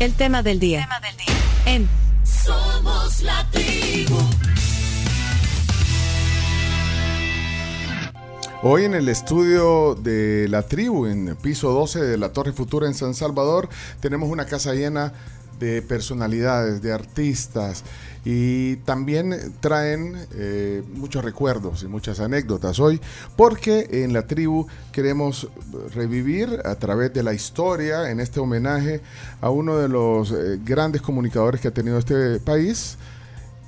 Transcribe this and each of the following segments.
El tema del día. tema del día. En Somos la tribu. Hoy en el estudio de la tribu, en piso 12 de la Torre Futura en San Salvador, tenemos una casa llena de personalidades, de artistas y también traen eh, muchos recuerdos y muchas anécdotas hoy porque en la tribu queremos revivir a través de la historia en este homenaje a uno de los eh, grandes comunicadores que ha tenido este país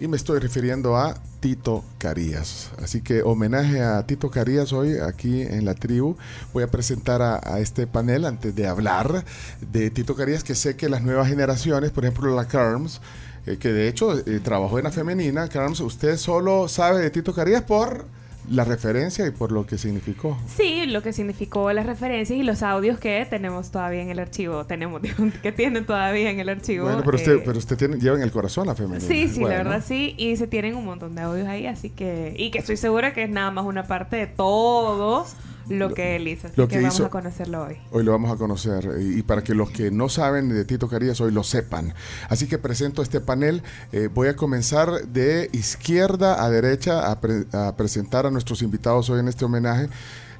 y me estoy refiriendo a Tito Carías. Así que homenaje a Tito Carías hoy aquí en la tribu. Voy a presentar a, este panel antes de hablar de Tito Carías, que sé que las nuevas generaciones, por ejemplo la Carms, eh, que de hecho eh, trabajó en la femenina, Carms, usted solo sabe de Tito Carías por la referencia y por lo que significó. Sí, lo que significó las referencias y los audios que tenemos todavía en el archivo. Tenemos, que tienen todavía en el archivo. Bueno, pero usted, eh, pero usted tiene, lleva en el corazón la femenina. Sí, sí, la verdad sí. Y se tienen un montón de audios ahí, así que... Y que estoy segura que es nada más una parte de todos lo que él hizo. Así que, vamos a conocerlo hoy. Hoy lo vamos a conocer. Y, para que los que no saben de Tito Carías hoy lo sepan. Así que presento este panel. Eh, voy a comenzar de izquierda a derecha a, presentar a nuestros invitados hoy en este homenaje.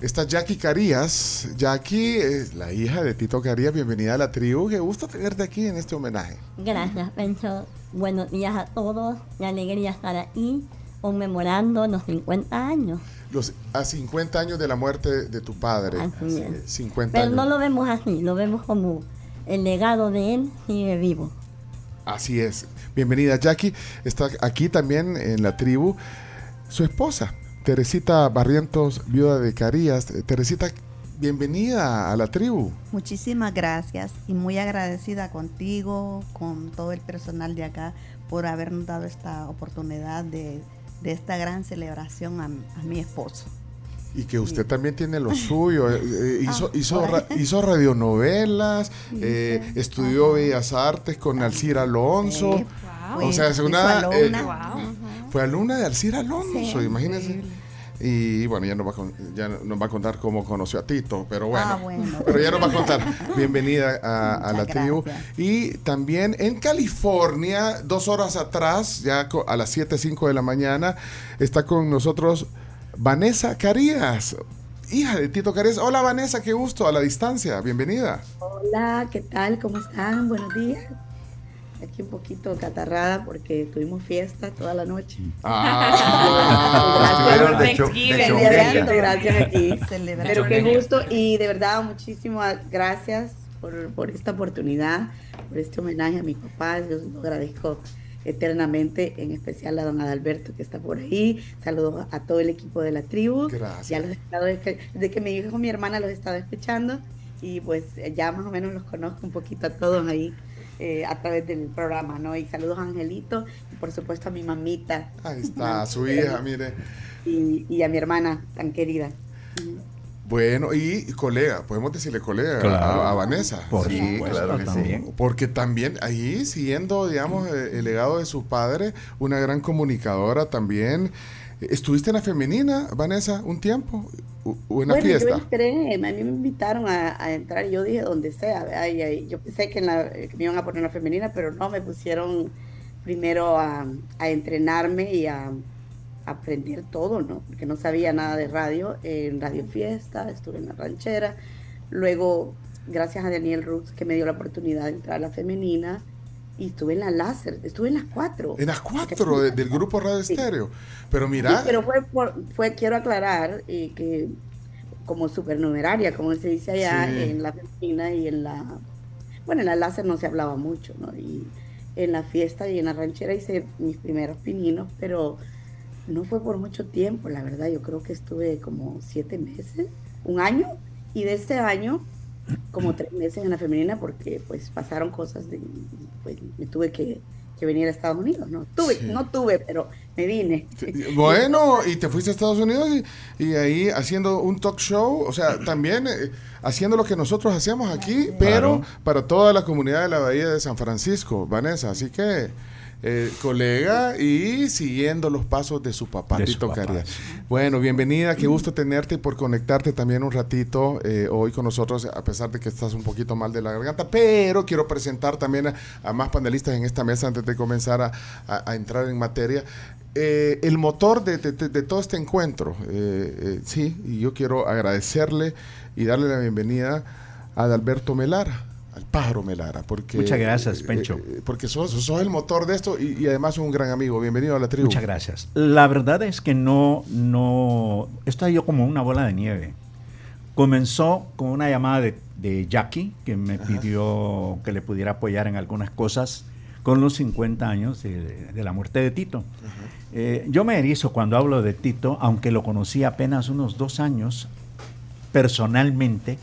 Está Jackie Carías. Jackie es la hija de Tito Carías. Bienvenida a la tribu. Qué gusto tenerte aquí en este homenaje. Gracias, Pencho. Buenos días a todos. Qué alegría estar aquí conmemorando los 50 años los, a 50 años de la muerte de tu padre. 50 Pero no lo vemos así, lo vemos como el legado de él sigue vivo. Así es. Bienvenida Jackie. Está aquí también en la tribu su esposa, Teresita Barrientos, viuda de Carías. Teresita, bienvenida a la tribu. Muchísimas gracias y muy agradecida contigo, con todo el personal de acá, por habernos dado esta oportunidad de de esta gran celebración a, mi esposo. Y que usted también tiene lo suyo. Eh, eh, hizo, ah, hizo, hizo, radionovelas, eh, estudió Bellas Artes con Alcira Alonso. O sea, es una. Fue alumna de Alcira Alonso, imagínense. Y bueno, ya nos, va a, ya nos va a contar cómo conoció a Tito, pero ah, bueno, pero ya nos va a contar. Bienvenida a, la tribu. Y también en California, dos horas atrás, ya a las 7, 5 de la mañana, está con nosotros Vanessa Carías, hija de Tito Carías. Hola Vanessa, qué gusto, a la distancia, bienvenida. Hola, ¿qué tal? ¿Cómo están? Buenos días aquí un poquito catarrada porque tuvimos fiesta toda la noche. Ah, gracias, gracias aquí. Pero qué gusto y de verdad muchísimas gracias por, por, esta oportunidad, por este homenaje a mi papá. Yo lo agradezco eternamente, en especial a don Adalberto que está por ahí. Saludos a todo el equipo de la tribu. Gracias. Ya los he estado, desde que me dijo mi hermana los he estado escuchando y pues ya más o menos los conozco un poquito a todos ahí. Eh, a través del programa, ¿no? Y saludos a Angelito y por supuesto a mi mamita. Ahí está, a su hija, mire. Y, a mi hermana tan querida. Bueno, y colega, podemos decirle colega a, Vanessa. sí, claro que sí. Porque también ahí, siguiendo, digamos, el legado de su padre, una gran comunicadora también. ¿Estuviste en la femenina, Vanessa, un tiempo? ¿O en la fiesta? Yo entré, a mí me invitaron a, entrar y yo dije donde sea. yo pensé que, me iban a poner en la femenina, pero no, me pusieron primero a, entrenarme y a, aprender todo, ¿no? Porque no sabía nada de radio. En Radio Fiesta, estuve en la ranchera. Luego, gracias a Daniel Roots, que me dio la oportunidad de entrar a la femenina y estuve en la láser, estuve en las cuatro. En las cuatro del grupo Radio Estéreo. Pero mira. pero fue, fue, quiero aclarar eh, que como supernumeraria, como se dice allá en la femenina y en la. Bueno, en la láser no se hablaba mucho, ¿no? Y en la fiesta y en la ranchera hice mis primeros pininos, pero no fue por mucho tiempo, la verdad. Yo creo que estuve como siete meses, un año, y de ese año como tres meses en la femenina porque pues pasaron cosas de, pues me tuve que, venir a Estados Unidos, no tuve, no tuve, pero me vine. Bueno, y te fuiste a Estados Unidos y, ahí haciendo un talk show, o sea, también eh, haciendo lo que nosotros hacemos aquí, pero para toda la comunidad de la Bahía de San Francisco, Vanessa, así que eh, colega y siguiendo los pasos de su papá, Tito Carías. Bueno, bienvenida, qué gusto tenerte y por conectarte también un ratito eh, hoy con nosotros, a pesar de que estás un poquito mal de la garganta, pero quiero presentar también a, más panelistas en esta mesa antes de comenzar a, entrar en materia. Eh, el motor de, todo este encuentro, sí, y yo quiero agradecerle y darle la bienvenida a Alberto Melara al pájaro Melara. Porque, Muchas gracias, eh, Pencho. Eh, porque sos, sos, el motor de esto y, además un gran amigo. Bienvenido a la tribu. Muchas gracias. La verdad es que no, no, esto ha ido como una bola de nieve. Comenzó con una llamada de, de Jackie, que me pidió que le pudiera apoyar en algunas cosas con los 50 años de, la muerte de Tito. Eh, yo me erizo cuando hablo de Tito, aunque lo conocí apenas unos dos años personalmente.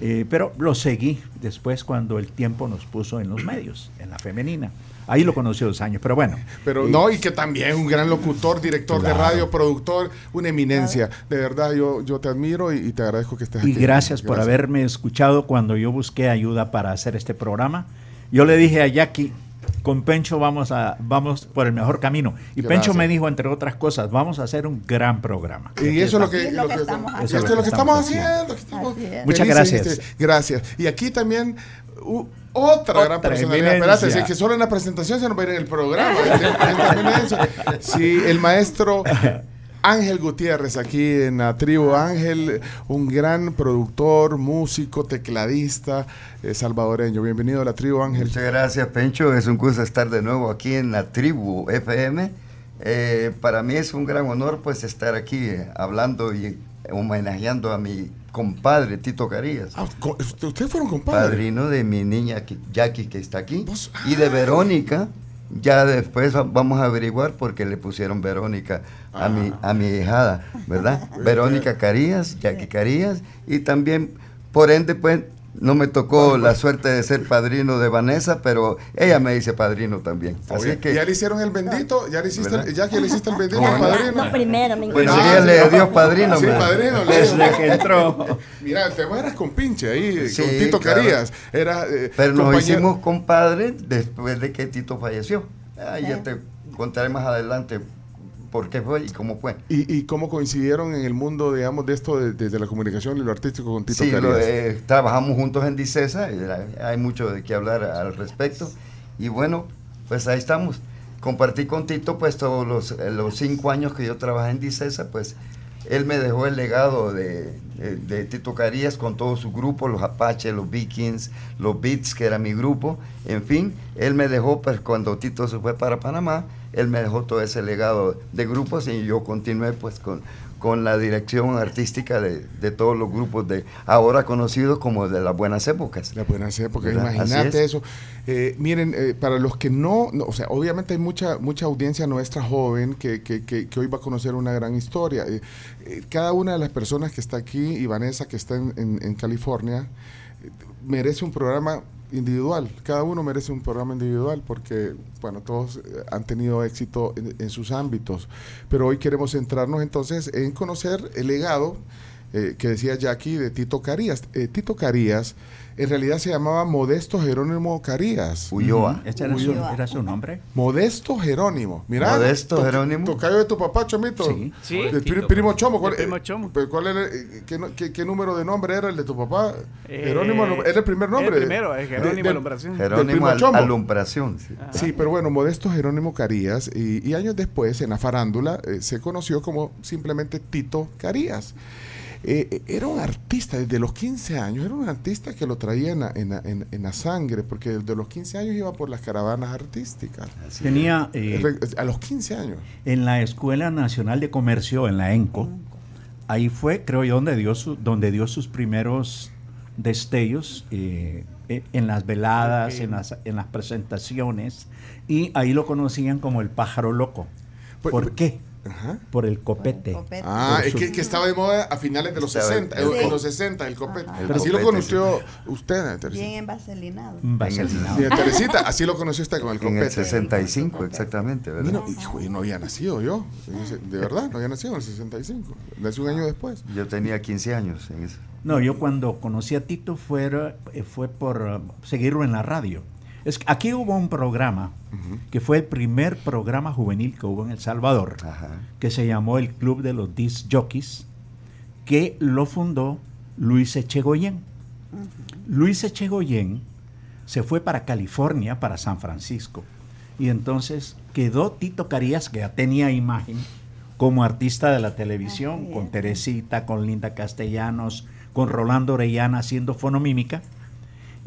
Eh, pero lo seguí después cuando el tiempo nos puso en los medios, en la femenina. Ahí lo conocí dos años, pero bueno. Pero no, y que también un gran locutor, director de radio, productor, una eminencia. De verdad, yo, yo te admiro y, te agradezco que estés aquí. Y gracias, por haberme escuchado cuando yo busqué ayuda para hacer este programa. Yo le dije a Jackie, con Pencho vamos a vamos por el mejor camino. Y Pencho me dijo, entre otras cosas, vamos a hacer un gran programa. Y eso es lo que, estamos haciendo. lo que estamos haciendo. Muchas gracias. Gracias. Y aquí también otra, gran personalidad. Espérate, si es que solo en la presentación se nos va a ir en el programa. sí, el maestro Ángel Gutiérrez aquí en la tribu Ángel, un gran productor, músico, tecladista eh, salvadoreño. Bienvenido a la tribu Ángel. Muchas gracias Pencho, es un gusto estar de nuevo aquí en la tribu FM. Eh, para mí es un gran honor pues estar aquí eh, hablando y homenajeando a mi compadre Tito Carías. Ah, ¿Ustedes fueron compadres? Padrino de mi niña Jackie que está aquí y de Verónica ya después vamos a averiguar por qué le pusieron Verónica a, mi, a mi hijada, ¿verdad? Verónica Carías, Jackie Carías, y también, por ende, pues, no me tocó la suerte de ser padrino de Vanessa, pero ella me dice padrino también. Así que, ¿Ya le hicieron el bendito? ¿Ya, le hiciste, ya que le hiciste el bendito al padrino? No, primero, me Pues ella le dio padrino. Sí, padrino. Le que entró. Mira, te eras con pinche ahí, con Tito Carías. Era, eh, pero nos hicimos compadres después de que Tito falleció. Ah, ya te contaré más adelante por qué fue y cómo fue. ¿Y, cómo coincidieron en el mundo, digamos, de esto desde la comunicación y lo artístico con Tito sí, eh, trabajamos juntos en Dicesa, hay mucho de qué hablar al respecto. Y bueno, pues ahí estamos. Compartí con Tito pues todos los, eh, los cinco años que yo trabajé en Dicesa, pues él me dejó el legado de, de, Tito Carías con todo su grupo, los Apaches, los Vikings, los Beats, que era mi grupo, en fin, él me dejó, pues cuando Tito se fue para Panamá, él me dejó todo ese legado de grupos y yo continué pues con, con la dirección artística de, todos los grupos de ahora conocidos como de las buenas épocas. Las buenas épocas, imagínate eso. Eh, miren, eh, para los que no, o sea, obviamente hay mucha mucha audiencia nuestra joven que, que, que, hoy va a conocer una gran historia. Eh, cada una de las personas que está aquí y Vanessa que está en, en California merece un programa individual. Cada uno merece un programa individual porque, bueno, todos eh, han tenido éxito en, sus ámbitos. Pero hoy queremos centrarnos entonces en conocer el legado eh, que decía Jackie de Tito Carías. Eh, Tito Carías en realidad se llamaba Modesto Jerónimo Carías. Ulloa. ¿Este era su, nombre? Modesto Jerónimo. Mira. Modesto Jerónimo. Tocayo de tu papá, Chomito. Sí. sí el primo Chomo. ¿Cuál, primo Chomo. ¿cuál era, qué, qué, número de nombre era el de tu papá? Eh, Jerónimo, ¿era el primer nombre? El primero, es Jerónimo Alumbración. Jerónimo Alumbración. Sí. sí. pero bueno, Modesto Jerónimo Carías. Y, años después, en la farándula, eh, se conoció como simplemente Tito Carías. Eh, era un artista desde los 15 años, era un artista que lo traía en, la sangre, porque desde los 15 años iba por las caravanas artísticas. Tenía... Eh, a los 15 años. En la Escuela Nacional de Comercio, en la ENCO, ahí fue, creo yo, donde dio, donde dio sus primeros destellos eh, en las veladas, en, las, en las presentaciones, y ahí lo conocían como el pájaro loco. Pues, ¿Por qué? Por el copete. Ah, es que, estaba de moda a finales de los 60, en los 60 el copete. así lo conoció usted, Teresita. Bien envaselinado. Vaselinado. Teresita, así lo conoció usted con el copete. En el 65, exactamente, ¿verdad? No, hijo, no había nacido yo. De verdad, no había nacido en el 65. Nací un año después. Yo tenía 15 años en eso. No, yo cuando conocí a Tito fue, fue por uh, seguirlo en la radio. Es, aquí hubo un programa que fue el primer programa juvenil que hubo en El Salvador, que se llamó el Club de los Disc Jockeys, que lo fundó Luis Echegoyen. Luis Echegoyen se fue para California, para San Francisco, y entonces quedó Tito Carías, que ya tenía imagen, como artista de la televisión, con Teresita, con Linda Castellanos, con Rolando Orellana haciendo fonomímica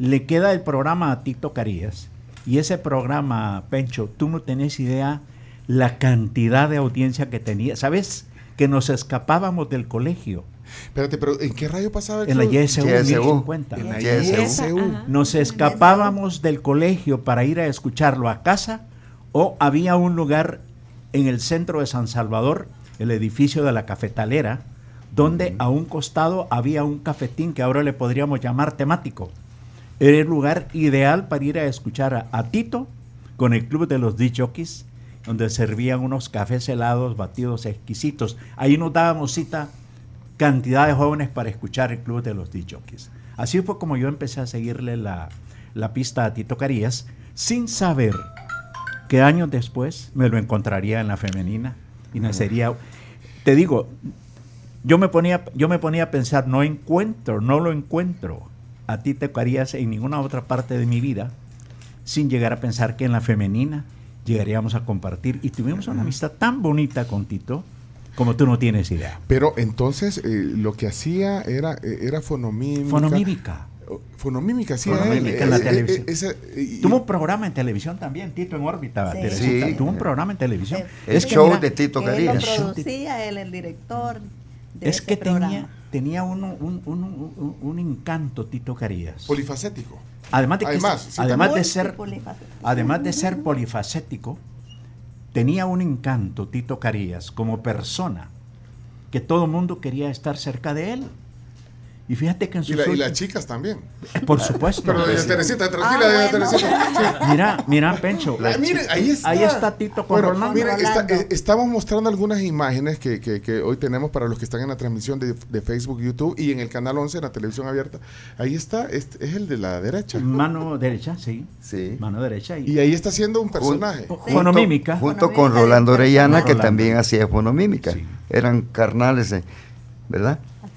le queda el programa a Tito Carías. Y ese programa, Pencho, tú no tenés idea la cantidad de audiencia que tenía. ¿Sabes? Que nos escapábamos del colegio. Espérate, pero ¿en qué radio pasaba? En la YSU, 1050. En la YSU. Nos escapábamos del colegio para ir a escucharlo a casa o había un lugar en el centro de San Salvador, el edificio de la cafetalera, donde a un costado había un cafetín que ahora le podríamos llamar temático. Era el lugar ideal para ir a escuchar a, Tito con el club de los DJs, donde servían unos cafés helados, batidos exquisitos. Ahí nos dábamos cita cantidad de jóvenes para escuchar el club de los DJs. Así fue como yo empecé a seguirle la, la pista a Tito Carías, sin saber que años después me lo encontraría en la femenina y nacería. Te digo, yo me ponía, yo me ponía a pensar, no encuentro, no lo encuentro a ti te tocarías en ninguna otra parte de mi vida sin llegar a pensar que en la femenina llegaríamos a compartir y tuvimos una amistad tan bonita con Tito como tú no tienes idea. Pero entonces eh, lo que hacía era, eh, era fonomímica. Fonomímica. Fonomímica, sí. Fonomímica en la eh, televisión. Tuvo un programa en televisión también, Tito en órbita. Sí. Tuvo un programa en televisión. El show de Tito Carías. Él lo producía, él el director es que tenía, tenía un, un, un, encanto Tito Carías. Polifacético. Además de, además, de ser, además de ser polifacético, tenía un encanto Tito Carías como persona, que todo el mundo quería estar cerca de él. Y fíjate que en sus y, las chicas también. Por supuesto. Pero doña Teresita, tranquila, ah, Teresita. Mira, mira, Pencho. Ah, ahí está. Ahí está Tito con bueno, Miren, eh, estamos mostrando algunas imágenes que, que, que, hoy tenemos para los que están en la transmisión de, de, Facebook, YouTube y en el canal 11, en la televisión abierta. Ahí está, es, es el de la derecha. Mano derecha, sí. Sí. Mano derecha. Y, y ahí está haciendo un personaje. fonomímica. Junto con Rolando Orellana, que también hacía fonomímica. Eran carnales, eh,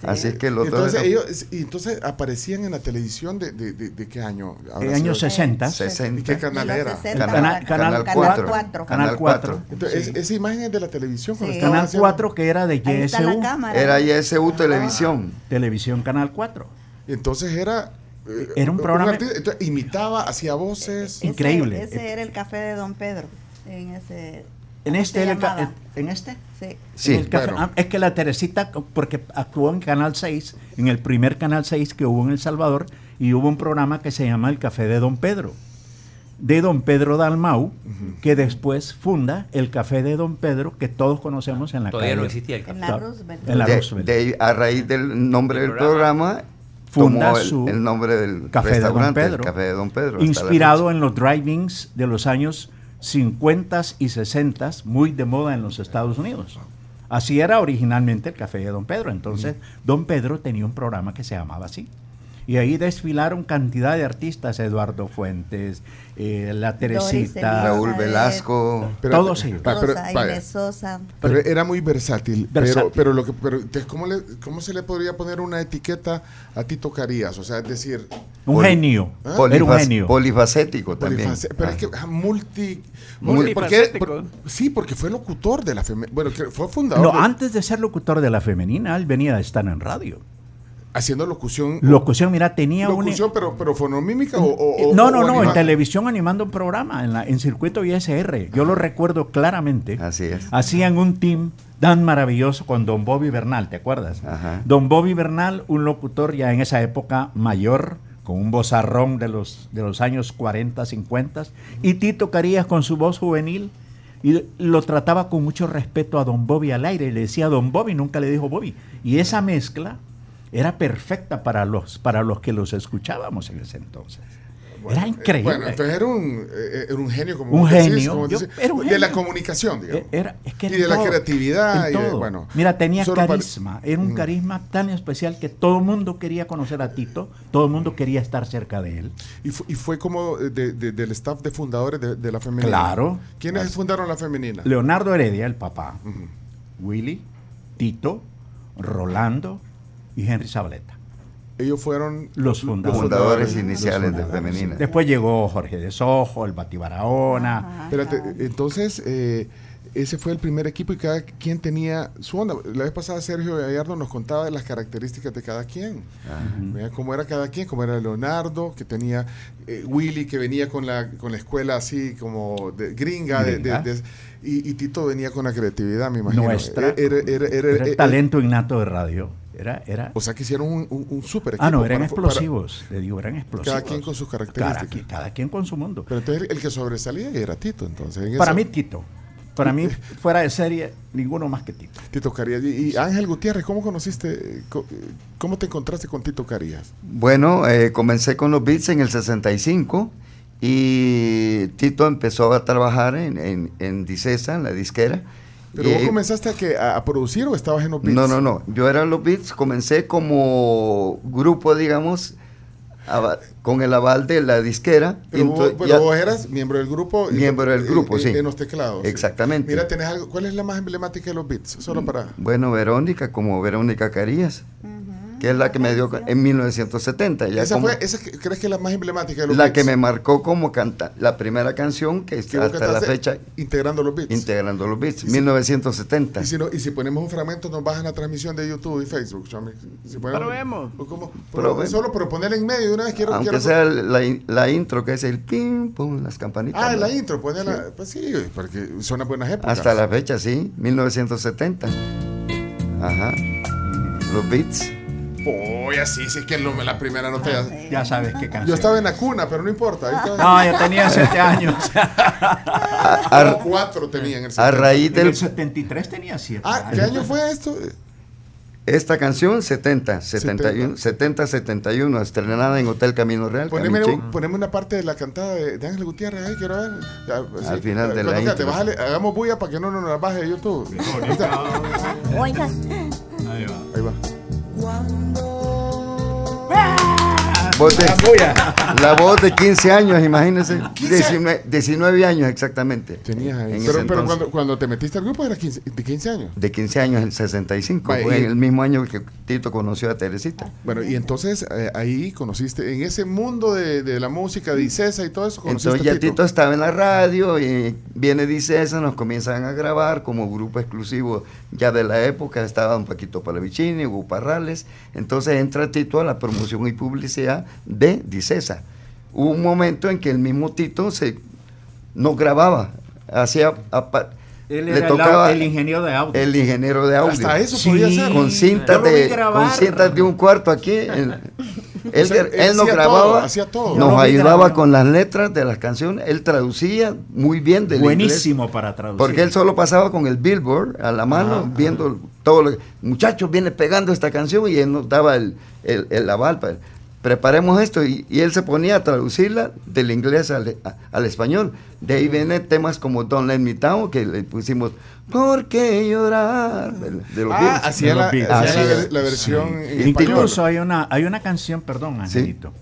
Así es que los entonces, ellos, y entonces aparecían en la televisión de, de, de, qué año? En años 60. 60. ¿Y qué canal era? Canal, canal, 4. Canal 4. Entonces, esa imagen es de la televisión. Sí. Canal 4 que era de YSU. Era YSU Televisión. Televisión Canal 4. Entonces era... Eh, era un programa... entonces, imitaba, hacía voces. Increíble. Ese era el café de Don Pedro. En ese ¿En este, ¿En este? Sí. sí ah, es que la Teresita, porque actuó en Canal 6, en el primer Canal 6 que hubo en El Salvador, y hubo un programa que se llama El Café de Don Pedro, de Don Pedro Dalmau, que después funda el Café de Don Pedro, que todos conocemos en la Todavía no existía el café. En la Roosevelt. En la Roosevelt. a raíz del nombre del programa, funda el, el, nombre del Café de Don Pedro. Café de Don Pedro. Inspirado en los drivings de los años 50 y 60 muy de moda en los Estados Unidos. Así era originalmente el café de Don Pedro. Entonces, Don Pedro tenía un programa que se llamaba así. Y ahí desfilaron cantidad de artistas, Eduardo Fuentes, eh, La Teresita, Raúl Velasco, todos ellos. Pero, era muy versátil. Pero, pero, lo que, pero ¿cómo, le, ¿cómo se le podría poner una etiqueta a Tito Carías? O sea, es decir... Un genio. ¿Ah? Era un genio. Polifacético también. pero es que ah, multi... Multifacético. sí, porque fue locutor de la femenina. Bueno, fue fundador. No, antes de ser locutor de la femenina, él venía de estar en radio. Haciendo locución. Locución, mira, tenía locución, pero, pero fonomímica o, No, no, no, en televisión animando un programa, en, la, en circuito ISR. Yo lo recuerdo claramente. Así es. Hacían un team tan maravilloso con Don Bobby Bernal, ¿te acuerdas? Don Bobby Bernal, un locutor ya en esa época mayor, con un vozarrón de los, de los años 40, 50, y Tito Carías con su voz juvenil, y lo trataba con mucho respeto a Don Bobby al aire, y le decía Don Bobby, nunca le dijo Bobby. Y esa mezcla era perfecta para los, para los que los escuchábamos en ese entonces. era increíble. Bueno, entonces era un, eh, era un genio, como un vos genio, decís, como yo- decís, era un de la comunicación, digamos. Era, es que y de la creatividad. y de- bueno, Mira, tenía carisma, era un carisma tan especial que todo el mundo quería conocer a Tito, todo el mundo quería estar cerca de él. Y, fu- y fue como de- de- del staff de fundadores de, de la femenina. Claro. ¿Quiénes fundaron la femenina? Leonardo Heredia, el papá, Willy, Tito, Rolando y Henry Zabaleta. Ellos fueron Los fundadores. fundadores Los iniciales de fundadores. Femenina. Después llegó Jorge de Sojo, el Batibaraona. Espérate, entonces, eh, ese fue el primer equipo y cada quien tenía su onda. La vez pasada Sergio Gallardo nos contaba de las características de cada quien. Vea Cómo era cada quien, cómo era Leonardo, que tenía eh, Willy, que venía con la, con la escuela así como de gringa, de- de- Gringa. de- y, y Tito venía con la creatividad, me imagino. Nuestra. Era, era- era- era- Era el era- talento innato de radio. Era, era, O sea, que hicieron un, un, un super equipo. ah, no, eran para- para- explosivos. le digo, eran explosivos. Cada quien con sus características. Cada, quien- cada quien con su mundo. Pero entonces el, el que sobresalía era Tito, entonces. en Para eso- mí, Tito. Para mí, fuera de serie, ninguno más que Tito. Tito Carías. Y, y Ángel Gutiérrez, ¿cómo conociste, co- cómo te encontraste con Tito Carías? Bueno, eh, comencé con los beats en el 65 y Tito empezó a trabajar en, en, en Dicesa, en la disquera. ¿Pero Y- vos comenzaste a, que, a, a producir o estabas en los beats? No, no, no. Yo era los beats, comencé como grupo, digamos, con el aval de la disquera. Pero, vos, Ento- pero ya- vos eras miembro del grupo. y- Miembro del eh, grupo, eh, sí. En los teclados. sí. Exactamente. Mira, tenés algo. ¿Cuál es la más emblemática de los beats? Solo para. Bueno, Verónica, como Verónica Carías, que es la que me dio en 1970. Ya esa como- fue, esa ¿Crees que es la más emblemática de los la beats? que me marcó como canta la primera canción que hasta la fecha Integrando los beats. integrando los beats, Y si- 1970. Y si, no- y si ponemos un fragmento, nos bajan la transmisión de YouTube y Facebook. Si ponemos- Probemos. o ¿Cómo? Probemos. Solo, pero ponerla en medio de una vez. Quiero, Aunque quiero- sea la, la intro que es el pim, pum, las campanitas. Ah, ¿no? la intro, ponerla. Pues sí, porque son las buenas épocas. Hasta la fecha, sí, 1970. Ajá. Los beats. Uy, así, sí, es que lo- la primera nota ya- Ya sabes qué canción. Yo estaba en la cuna, pero no importa. ahí estaba. No, yo tenía siete años. A, Como cuatro tenía en el a 70. raíz En el del 73 tenía siete Ah, ¿qué año fue esto? esta canción 70, 71, 70 71 estrenada en Hotel Camino Real. Poneme, Camichín. poneme una parte de la cantada de, de Ángel Gutiérrez ahí, quiero ver. Ya, pues, Al final de la intro. bájale, hagamos bulla para que no nos la baje de YouTube. Oiga, Ahí va. cuando. ¡Ah! Voz de- la voz de 15 años, imagínense. 19, 19 años exactamente. Tenías ahí. En ese Pero, pero cuando, cuando te metiste al grupo era 15, de 15 años. De 15 años, el 65. Vaya, fue y- en el mismo año que Tito conoció a Teresita. Bueno, y entonces eh, ahí conociste, en ese mundo de, de la música, de Icesa y todo eso, conociste Entonces ya a Tito. Tito estaba en la radio y viene Dicesa, nos comienzan a grabar como grupo exclusivo ya de la época, estaba un Paquito Palavicini, Hugo Parrales, entonces entra Tito a la promoción y publicidad de Dicesa. Hubo un momento en que el mismo Tito se no grababa, hacía Él le era tocaba el ingeniero de audio. el ingeniero de audio. Hasta eso Sí. podía ser. con cintas de con cintas de un cuarto aquí en- él, O sea, él él no hacía grababa todo, hacía todo. Yo nos ayudaba con las letras de las canciones él traducía muy bien del Buenísimo inglés, para traducir. porque él solo pasaba con el billboard a la mano viendo todo lo que muchachos viene pegando esta canción y él nos daba el, el, el aval para- preparemos esto y, y él se ponía a traducirla del inglés al, a- al español de ahí vienen temas como Don't Let Me Down que le pusimos ¿Por qué llorar? de, de los Ah, Beatles. hacía De la, versión Sí. Incluso hay una, hay una canción, perdón, Angelito,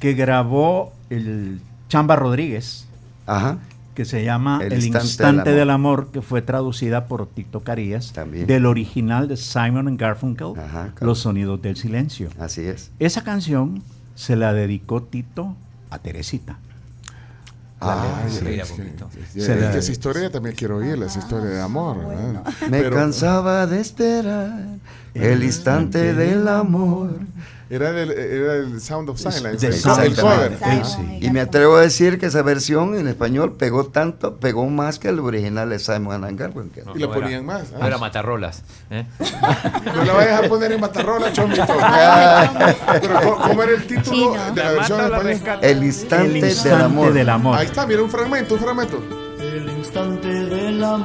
que grabó el Chamba Rodríguez, Ajá. Que se llama El El, instante instante, del del, amor. que fue traducida por Tito Carías, También. del original de Simon and Garfunkel, Ajá, claro. Los sonidos del silencio. Así es. Esa canción se la dedicó Tito a Teresita. Ah, Sí, la- que esa historia también quiero oírla, esa historia de amor. ¿verdad? Me Pero cansaba de esperar el instante del amor. Era del, era el Sound of Silence, el, el cover. Sí. y me atrevo a decir que esa versión en español pegó tanto, pegó más que el original de Simon and Garfunkel. No, Y no era- ponían más. No ah. era matarrolas. ¿eh? No la vayas a poner en Matarrola, chomito. Pero ¿cómo, era el título Chino. de la versión en español? El instante, El del instante amor. del amor. Ahí está, mira un fragmento, un fragmento.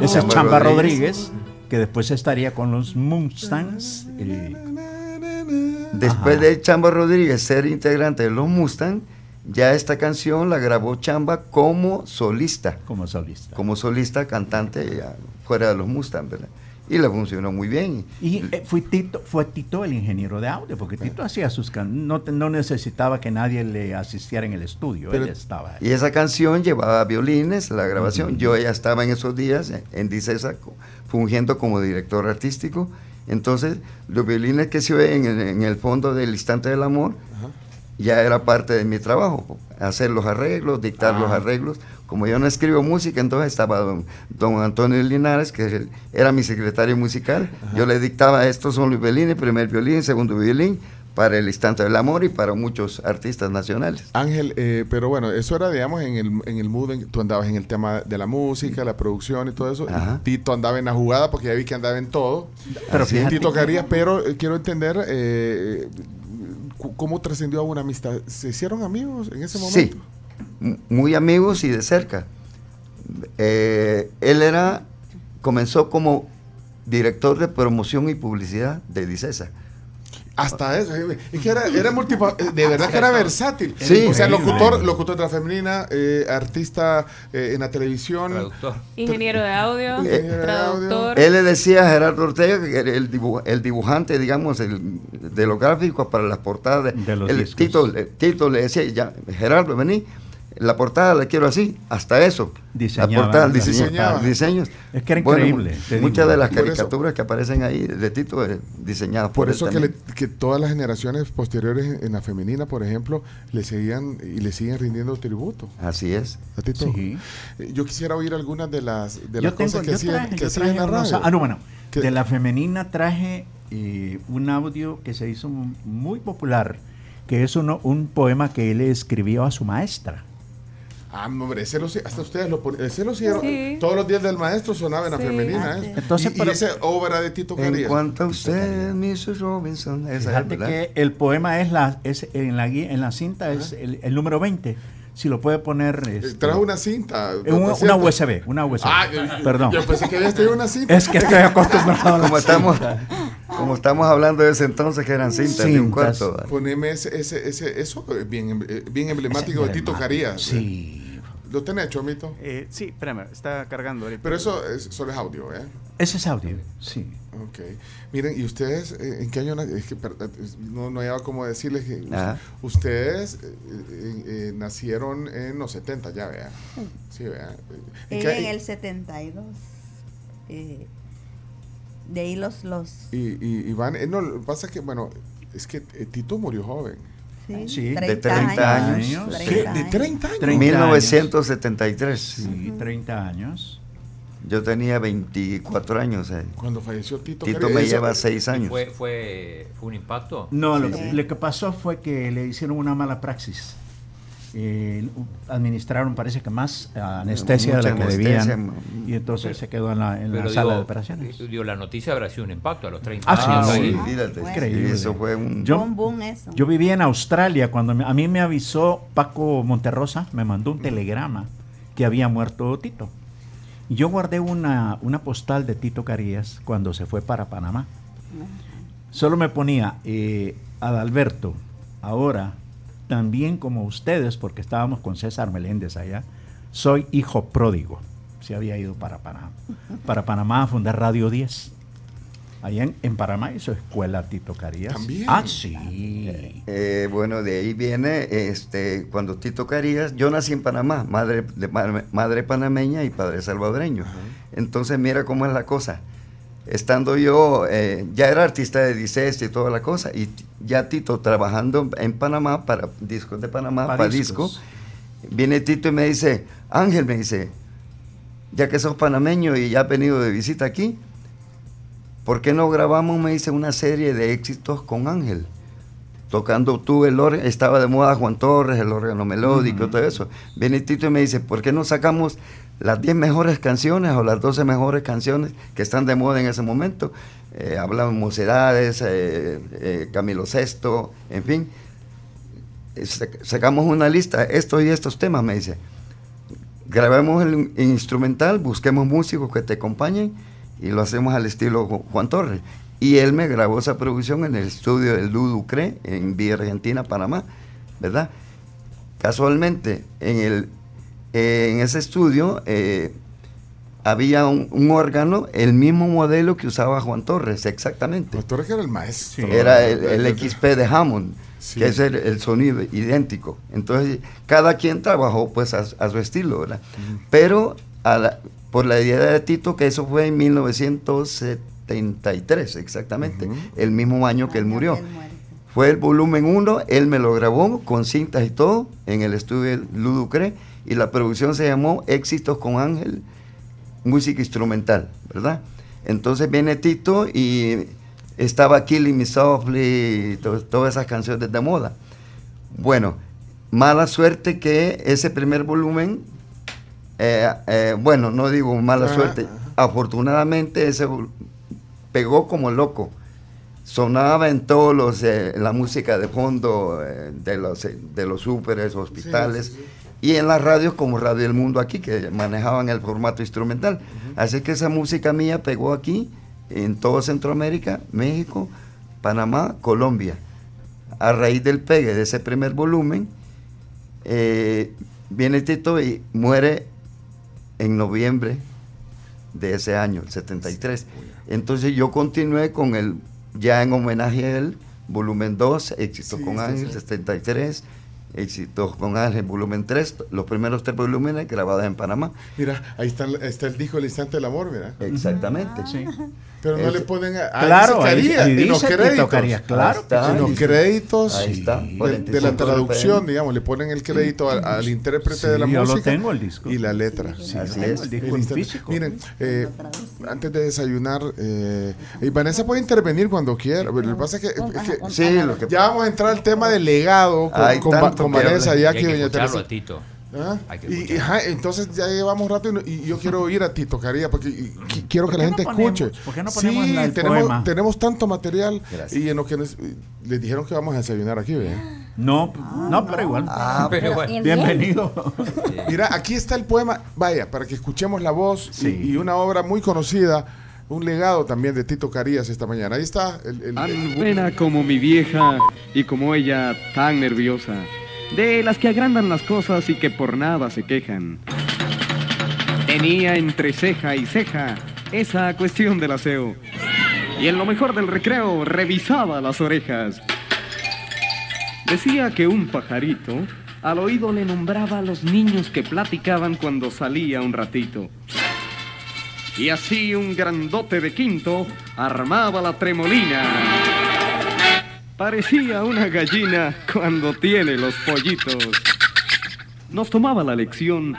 Esa es Chamba Chamba Rodríguez. Rodríguez, que después estaría con los Mustangs. y- Después de Chamba Rodríguez ser integrante de los Mustang, Ya esta canción la grabó Chamba como solista. Como solista. Como solista, cantante, fuera de los Mustang, ¿verdad? y le funcionó muy bien. Y eh, fue, Tito, fue Tito el ingeniero de audio, porque Tito hacía sus canciones, no, no, necesitaba que nadie le asistiera en el estudio, él estaba Y esa canción llevaba violines, la grabación, yo ya estaba en esos días en Dicesa fungiendo como director artístico, entonces los violines que se ven en, el fondo del instante del amor, ya era parte de mi trabajo, hacer los arreglos, dictar los ah. arreglos. Como yo no escribo música, entonces estaba don, Antonio Linares, que era mi secretario musical. Yo le dictaba, estos son los violines, primer violín, segundo violín, para el instante del amor y para muchos artistas nacionales. Ángel, eh, pero bueno, eso era, digamos, en el, en el mood, tú andabas en el tema de la música, la producción y todo eso. Tito andaba en la jugada porque ya vi que andaba en todo. Pero Tito quería, pero eh, quiero entender eh, cómo trascendió a una amistad. ¿Se hicieron amigos en ese momento? Sí, muy amigos y de cerca. él era, comenzó como director de promoción y publicidad de Dicesa hasta eso. Es que era, era de verdad que era versátil. Sí. O sea, locutor, locutor de la femenina, eh, artista eh, en la televisión. Traductor. Ingeniero de audio. traductor. Él le decía a Gerardo Ortega que era el, el dibujante, digamos, el, de los gráficos para las portadas. De, los el Tito, Tito le decía, ya, Gerardo, vení la portada la quiero así, hasta eso. Diseñaba, la portada, diseñaba. diseños. Es que era increíble. muchas de las caricaturas que aparecen ahí de Tito eh, diseñadas por, por eso que, todas las generaciones posteriores en, la femenina, por ejemplo, le seguían y le siguen rindiendo tributo. Así es. A Tito. Eh, yo quisiera oír algunas de las, de las cosas que hacían que en la radio. Ah, no, bueno. De la femenina traje eh, un audio que se hizo muy popular, que es uno, un poema que él escribió a su maestra. Ah, hombre, ese lo, hasta ustedes lo ponían. Ese lo hicieron. Todos los días del maestro sonaba en la femenina. ¿eh? Entonces, y, y esa obra de Tito Carías. En cuanto a usted, Mrs. Robinson. Esa que el poema es la, es en la en la cinta es el, el número 20 si lo puede poner. Este, Trajo una cinta. Una, una, USB, una USB. Ah, Perdón. Yo pensé que había tenido una cinta. Es que estoy acostumbrado como estamos Como estamos hablando de ese entonces que eran cintas, de un cuarto. Poneme ese, ese, ese, eso bien, bien emblemático de Tito Carías. Sí. ¿Lo tenés, Chomito? Eh, sí, espérame, está cargando ahorita. Pero eso es, solo es audio, ¿eh? Ese es audio, sí. Ok. Miren, ¿y ustedes eh, en qué año? Es que no, no había como decirles que ustedes eh, eh, nacieron en los 70, ya vean. Sí, vean. ¿En, en el 72. de ahí los... los... Y, y, y van... no, pasa que, bueno, es que Tito murió joven. Sí, de 30 años. ¿De 30 años? 1973. Sí, 30 años. Yo tenía 24 años. Eh. Cuando falleció Tito. Tito me lleva 6 años. Fue, fue, ¿Fue un impacto? No, lo, lo, que pasó fue que le hicieron una mala praxis eh, administraron parece que más anestesia de la que debían y entonces se quedó en la, en la sala de operaciones. Dio la noticia habrá sido un impacto a los 30 ah, años. Increíble. Eso fue un yo, yo vivía en Australia cuando a mí me avisó Paco Monterrosa, me mandó un telegrama que había muerto Tito. Y yo guardé una, una postal de Tito Carías cuando se fue para Panamá. Solo me ponía eh, Adalberto, ahora también como ustedes, porque estábamos con César Meléndez allá, soy hijo pródigo. Se había ido para Panamá, para Panamá a fundar Radio 10. Allá en, Panamá hizo escuela Tito Carías. ¿También? Ah, sí. Eh, bueno, de ahí viene, este, cuando Tito Carías, yo nací en Panamá, madre, de, madre, panameña y padre salvadoreño. Entonces mira cómo es la cosa estando yo, eh, ya era artista de dices y toda la cosa, y ya Tito trabajando en Panamá, para discos de Panamá, para, disco, viene Tito y me dice, Ángel, me dice, ya que sos panameño y ya has venido de visita aquí, ¿por qué no grabamos, me dice, una serie de éxitos con Ángel? Tocando tú el órgano, estaba de moda Juan Torres, el órgano melódico, todo eso. Viene Tito y me dice, ¿por qué no sacamos las 10 mejores canciones o las 12 mejores canciones que están de moda en ese momento. Eh, hablamos Mocedades, eh, eh, Camilo VI, en fin. Sacamos una lista, estos y estos temas, me dice. Grabemos el instrumental, busquemos músicos que te acompañen y lo hacemos al estilo Juan Torres. Y él me grabó esa producción en el estudio del Luducre en Villa Argentina, Panamá, ¿verdad? casualmente, en, el, en ese estudio eh, había un, órgano, el mismo modelo que usaba Juan Torres, exactamente. Juan Torres era el maestro. Era el, XP de Hammond, que es el, sonido idéntico. Entonces, cada quien trabajó pues a, su estilo, ¿verdad? Pero por la idea de Tito, que eso fue en 1973, exactamente, el mismo año que él murió. Fue el volumen 1, él me lo grabó con cintas y todo en el estudio Luducre y la producción se llamó Éxitos con Ángel música instrumental, ¿verdad? Entonces viene Tito y estaba Killing Me Softly, todas esas canciones de moda. Bueno, mala suerte que ese primer volumen, eh, eh, bueno, no digo mala suerte, afortunadamente ese pegó como loco. Sonaba en todos los, eh, la música de fondo de los, de los súperes, hospitales y en las radios como Radio El Mundo aquí, que manejaban el formato instrumental. Así que esa música mía pegó aquí, en todo Centroamérica, México, Panamá, Colombia. A raíz del pegue de ese primer volumen, eh, viene Tito y muere en noviembre de ese año, el 73. Entonces yo continué con el, ya en homenaje a él, volumen 2, Éxito con Ángel, 73 Éxitos con Ángel, volumen 3, los primeros tres volúmenes grabados en Panamá. Mira, ahí está, está el disco El Instante del Amor, mira. Exactamente. Sí. Pero no le ponen a, claro, ahí, en los créditos. claro, en los créditos de, la traducción, digamos, le ponen el crédito al, intérprete de la música. Yo lo tengo el disco. Y la letra. Así es. El disco físico. Miren, eh, antes de desayunar, eh, y Vanessa puede intervenir cuando quiera. Pero lo que pasa es que, sí, lo que ya vamos a entrar al tema del legado con, con, Vanessa, ya que doña Teresa. ¿Ah? Y, entonces ya llevamos rato y, yo quiero oír a Tito Caría porque quiero que la gente escuche. ¿Por qué no ponemos sí, tenemos, tenemos tanto material y en lo que les, dijeron que vamos a desayunar aquí, No, no, pero igual. Ah, Bienvenido. Mira, aquí está el poema. Vaya, para que escuchemos la voz y, una obra muy conocida, un legado también de Tito Carías esta mañana. Ahí está. El, Tan buena como mi vieja y como ella tan nerviosa de las que agrandan las cosas y que por nada se quejan. Tenía entre ceja y ceja esa cuestión del aseo. Y en lo mejor del recreo revisaba las orejas. Decía que un pajarito al oído le nombraba a los niños que platicaban cuando salía un ratito. Y así un grandote de quinto armaba la tremolina. Parecía una gallina cuando tiene los pollitos. Nos tomaba la lección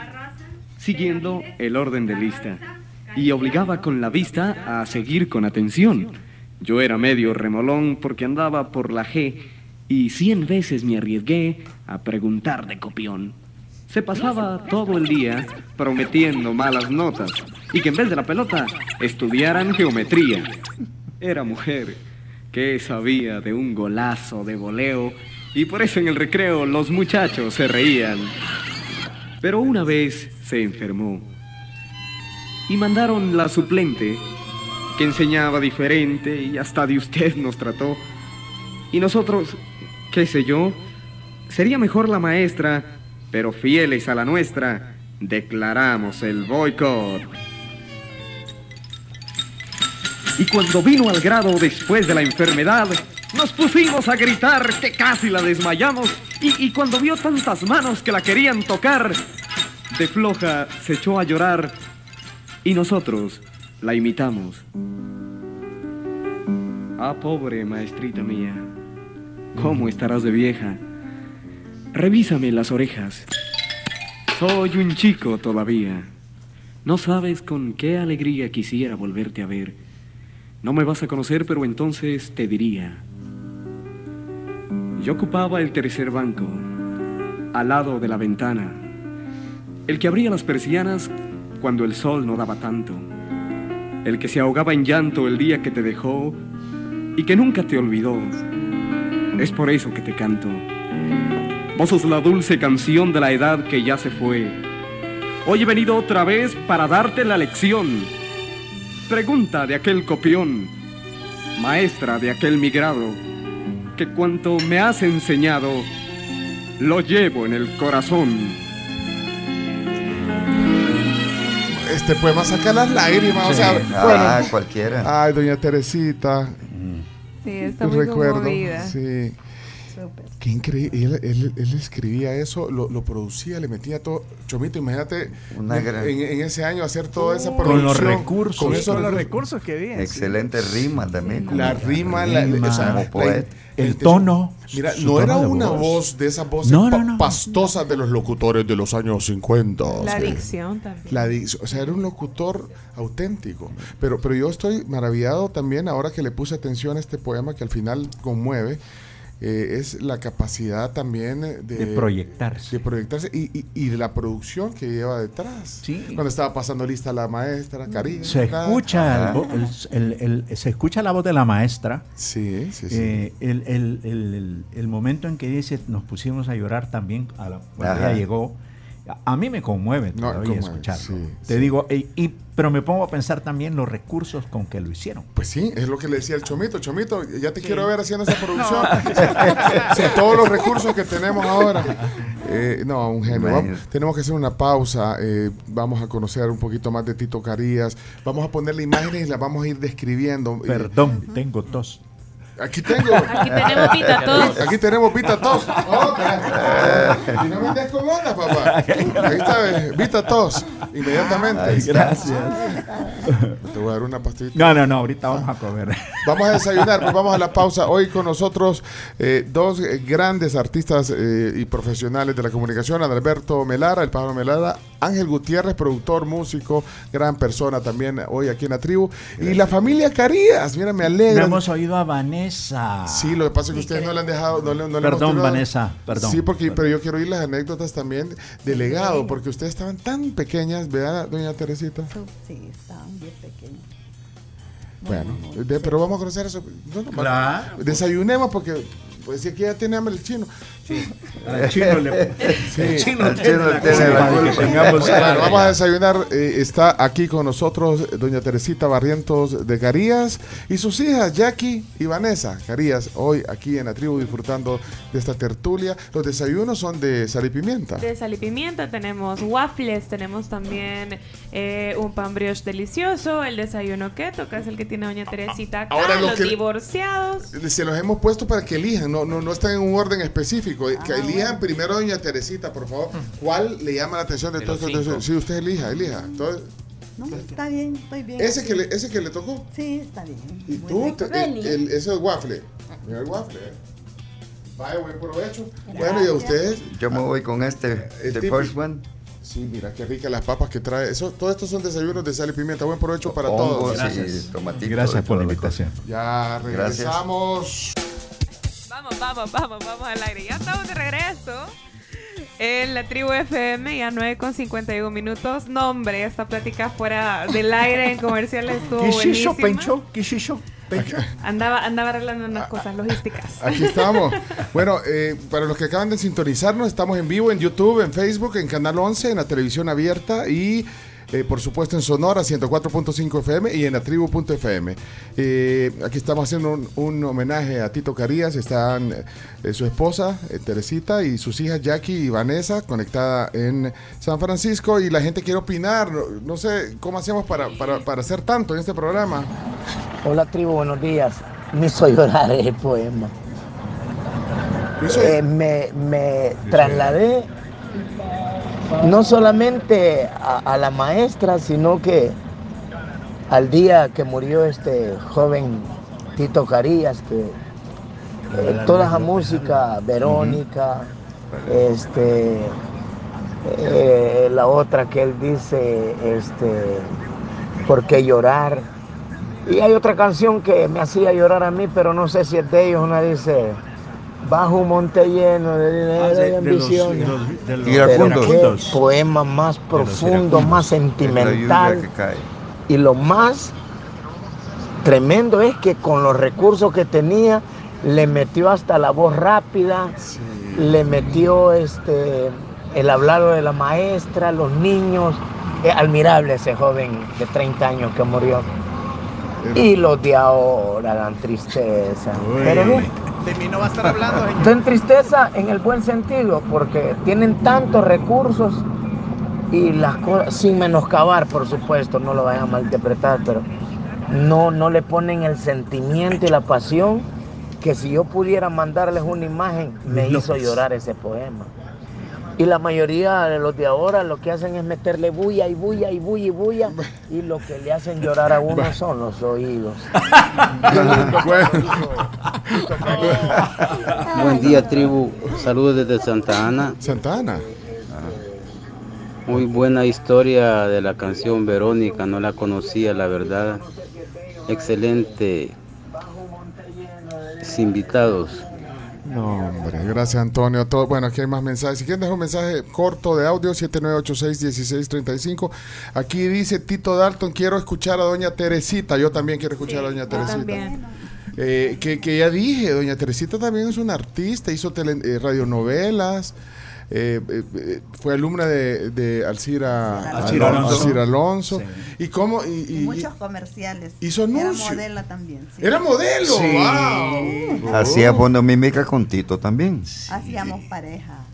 siguiendo el orden de lista y obligaba con la vista a seguir con atención. Yo era medio remolón porque andaba por la G y cien veces me arriesgué a preguntar de copión. Se pasaba todo el día prometiendo malas notas y que en vez de la pelota estudiaran geometría. Era mujer que sabía de un golazo de voleo y por eso en el recreo los muchachos se reían. Pero una vez se enfermó y mandaron la suplente que enseñaba diferente y hasta de usted nos trató. Y nosotros, qué sé yo, sería mejor la maestra, pero fieles a la nuestra, declaramos el boicot. Y cuando vino al grado después de la enfermedad, nos pusimos a gritar que casi la desmayamos. Y, cuando vio tantas manos que la querían tocar, de floja se echó a llorar y nosotros la imitamos. Ah, pobre maestrita mía, ¿cómo estarás de vieja? Revísame las orejas. Soy un chico todavía. No sabes con qué alegría quisiera volverte a ver no me vas a conocer, pero entonces te diría. Yo ocupaba el tercer banco, al lado de la ventana, el que abría las persianas cuando el sol no daba tanto, el que se ahogaba en llanto el día que te dejó y que nunca te olvidó. Es por eso que te canto. Vos sos la dulce canción de la edad que ya se fue. Hoy he venido otra vez para darte la lección Pregunta de aquel copión, maestra de aquel migrado, que cuanto me has enseñado, lo llevo en el corazón. Este poema saca las lágrimas, o sea, Ah, bueno. cualquiera. Ay, doña Teresita. Sí, está muy Recuerdo, conmovida. sí. Qué increíble. Él, él- él escribía eso, lo, lo producía, le metía todo. Chomito, imagínate Una en, gran- en- en ese año hacer toda esa Con producción. los recursos. Con esos Con los recursos. que había. Excelente rima también. La rima, la, la- o sea, como la- poeta. El tono. Mira, no tono era de una voz. voz de esas voces No, no, pa- no. pastosas de los locutores de los años 50. La sí. dicción también. La o sea, era un locutor auténtico. Pero, pero yo estoy maravillado también ahora que le puse atención a este poema que al final conmueve. Eh, es la capacidad también eh, de, De proyectarse. de proyectarse y, y, y la producción que lleva detrás. Sí. Cuando estaba pasando lista la maestra, Karina. Se escucha, el el- se escucha la voz de la maestra. Sí, sí, sí. Eh, el, el- el- el- el momento en que dice nos pusimos a llorar también a la, cuando Ajá. ella llegó, a, mí me conmueve No, todavía conmueve, escucharlo. sí, Te digo, y, y- pero me pongo a pensar también los recursos con que lo hicieron. Pues sí, es lo que le decía el Chomito. Chomito, ya te quiero ver haciendo esa producción. Sin todos los recursos que tenemos ahora. Eh, no, un genio. Vamos- tenemos que hacer una pausa. eh, vamos a conocer un poquito más de Tito Carías. Vamos a ponerle imágenes y las vamos a ir describiendo. Eh, Perdón, tengo tos. Aquí tengo. Aquí tenemos pita tos. Aquí tenemos Vita Tos. Ok. Y no me des con onda, papá. Ahí está, eh, Vita Tos. Inmediatamente. Ay, gracias. Te voy a dar una pastillita. No, no, no, ahorita vamos a comer. Vamos a desayunar, pues vamos a la pausa. Hoy con nosotros eh, dos eh, grandes artistas eh, y profesionales de la comunicación, Adalberto Melara, el pájaro Melara, Ángel Gutiérrez, productor, músico, gran persona también hoy aquí en la tribu, y la familia Carías, mira, me No alegra. hemos oído a Vanessa. Sí, lo que pasa es que ustedes no le han dejado, no le, no le hemos Perdón, Vanessa, perdón. Sí, porque, pero yo quiero oír las anécdotas también de legado, porque ustedes estaban tan pequeñas, ¿verdad, doña Teresita? Sí, estaban bien pequeños. Bueno, de- pero vamos a conocer eso. No, no, Claro. Desayunemos porque, pues si aquí ya tiene hambre el chino. Al chino le- Sí. el chino Al chino tiene la culpa. tengamos Bueno, hambre. vamos a desayunar. eh, está aquí con nosotros doña Teresita Barrientos de Carías y sus hijas Jackie y Vanessa Carías, hoy aquí en la tribu disfrutando de esta tertulia. Los desayunos son de sal y pimienta. De sal y pimienta tenemos waffles, tenemos también eh, un pan brioche delicioso, el desayuno keto, que es el que tiene doña Teresita acá, Ahora, lo los que- divorciados. Se los hemos puesto para que elijan, no, no, no están en un orden específico. Eh, que elijan primero doña Teresita, por favor. ¿Cuál le llama la atención de, De todos estos? Sí, usted elija, elija. Entonces, No, está bien, estoy bien. ese, que le, ese que le tocó. Sí, está bien. ¿Y Muy tú? el, el- ese es el waffle. Mira el waffle. eh. Vaya, buen provecho. Bueno, y a ustedes. Yo me voy con este, El the típico. first one. Sí, mira qué ricas las papas que trae. Eso, todos estos son desayunos de sal y pimienta. Buen provecho para todos. y tomatito. Gracias por la invitación. Ya Gracias. Vamos, vamos, vamos, vamos al aire. Ya estamos de regreso. En la tribu FM, ya 9 con 51 minutos. No, hombre, esta plática fuera del aire en comerciales estuvo ¿Qué buenísima. Pencho? ¿Qué Pencho? Andaba, andaba arreglando unas cosas logísticas. Aquí estamos. Bueno, eh, para los que acaban de sintonizarnos, estamos en vivo en YouTube, en Facebook, en Canal 11, en la televisión abierta y eh, por supuesto en Sonora 104.5 FM y en la tribu.fm. Eh, aquí estamos haciendo un, un homenaje a Tito Carías. Están eh, su esposa, Teresita, y sus hijas Jackie y Vanessa, conectada en San Francisco. Y la gente quiere opinar. No, no sé cómo hacemos para, para, para hacer tanto en este programa. Hola tribu, buenos días. Me hizo llorar el poema. Me, me trasladé no solamente a, a la maestra, sino que al día que murió este joven Tito Carías, que eh, toda esa música, Verónica, este, eh, la otra que él dice, este, ¿por qué llorar? Y hay otra canción que me hacía llorar a mí, pero no sé si es de ellos. Una dice, bajo un monte lleno de dinero Ah, de- y ambiciones. de los- de los Pero qué iracundos. poema más profundo, más sentimental. Y lo más tremendo es que con los recursos que tenía, le metió hasta la voz rápida, le metió este, el hablado de la maestra, los niños. Es admirable ese joven de 30 años que murió. Y los de ahora dan tristeza. Uy, Pero bien, De mí no va a estar hablando, señor. Ten tristeza en el buen sentido, porque tienen tantos recursos y las cosas, sin menoscabar, por supuesto, no lo vayan a malinterpretar, pero no, no le ponen el sentimiento y la pasión que si yo pudiera mandarles una imagen, me No, hizo llorar ese poema. Y la mayoría de los de ahora lo que hacen es meterle bulla y bulla y bulla y bulla y lo que le hacen llorar a uno son los oídos. Buen día, tribu. Saludos desde Santa Ana. Santa Ana. Muy buena historia de la canción Verónica, no la conocía, la verdad. Excelente. Invitados. No, hombre, gracias Antonio. Todo, bueno, aquí hay más mensajes. Si quieren dejar un mensaje corto de audio, 7986-1635. Aquí dice Tito Dalton, quiero escuchar a doña Teresita. Yo también quiero escuchar a doña Teresita. Eh, que, que ya dije, doña Teresita también es una artista, hizo tele- eh, radionovelas. eh, eh, eh, fue alumna de, de Alcira, Alcira Alonso. Alcira Alonso. ¿Y cómo? Y, y- Y muchos comerciales. hizo Era anuncio. modelo también. sí. Era modelo. Sí. ¡Wow! Hacía fonomímica con Tito también. Hacíamos pareja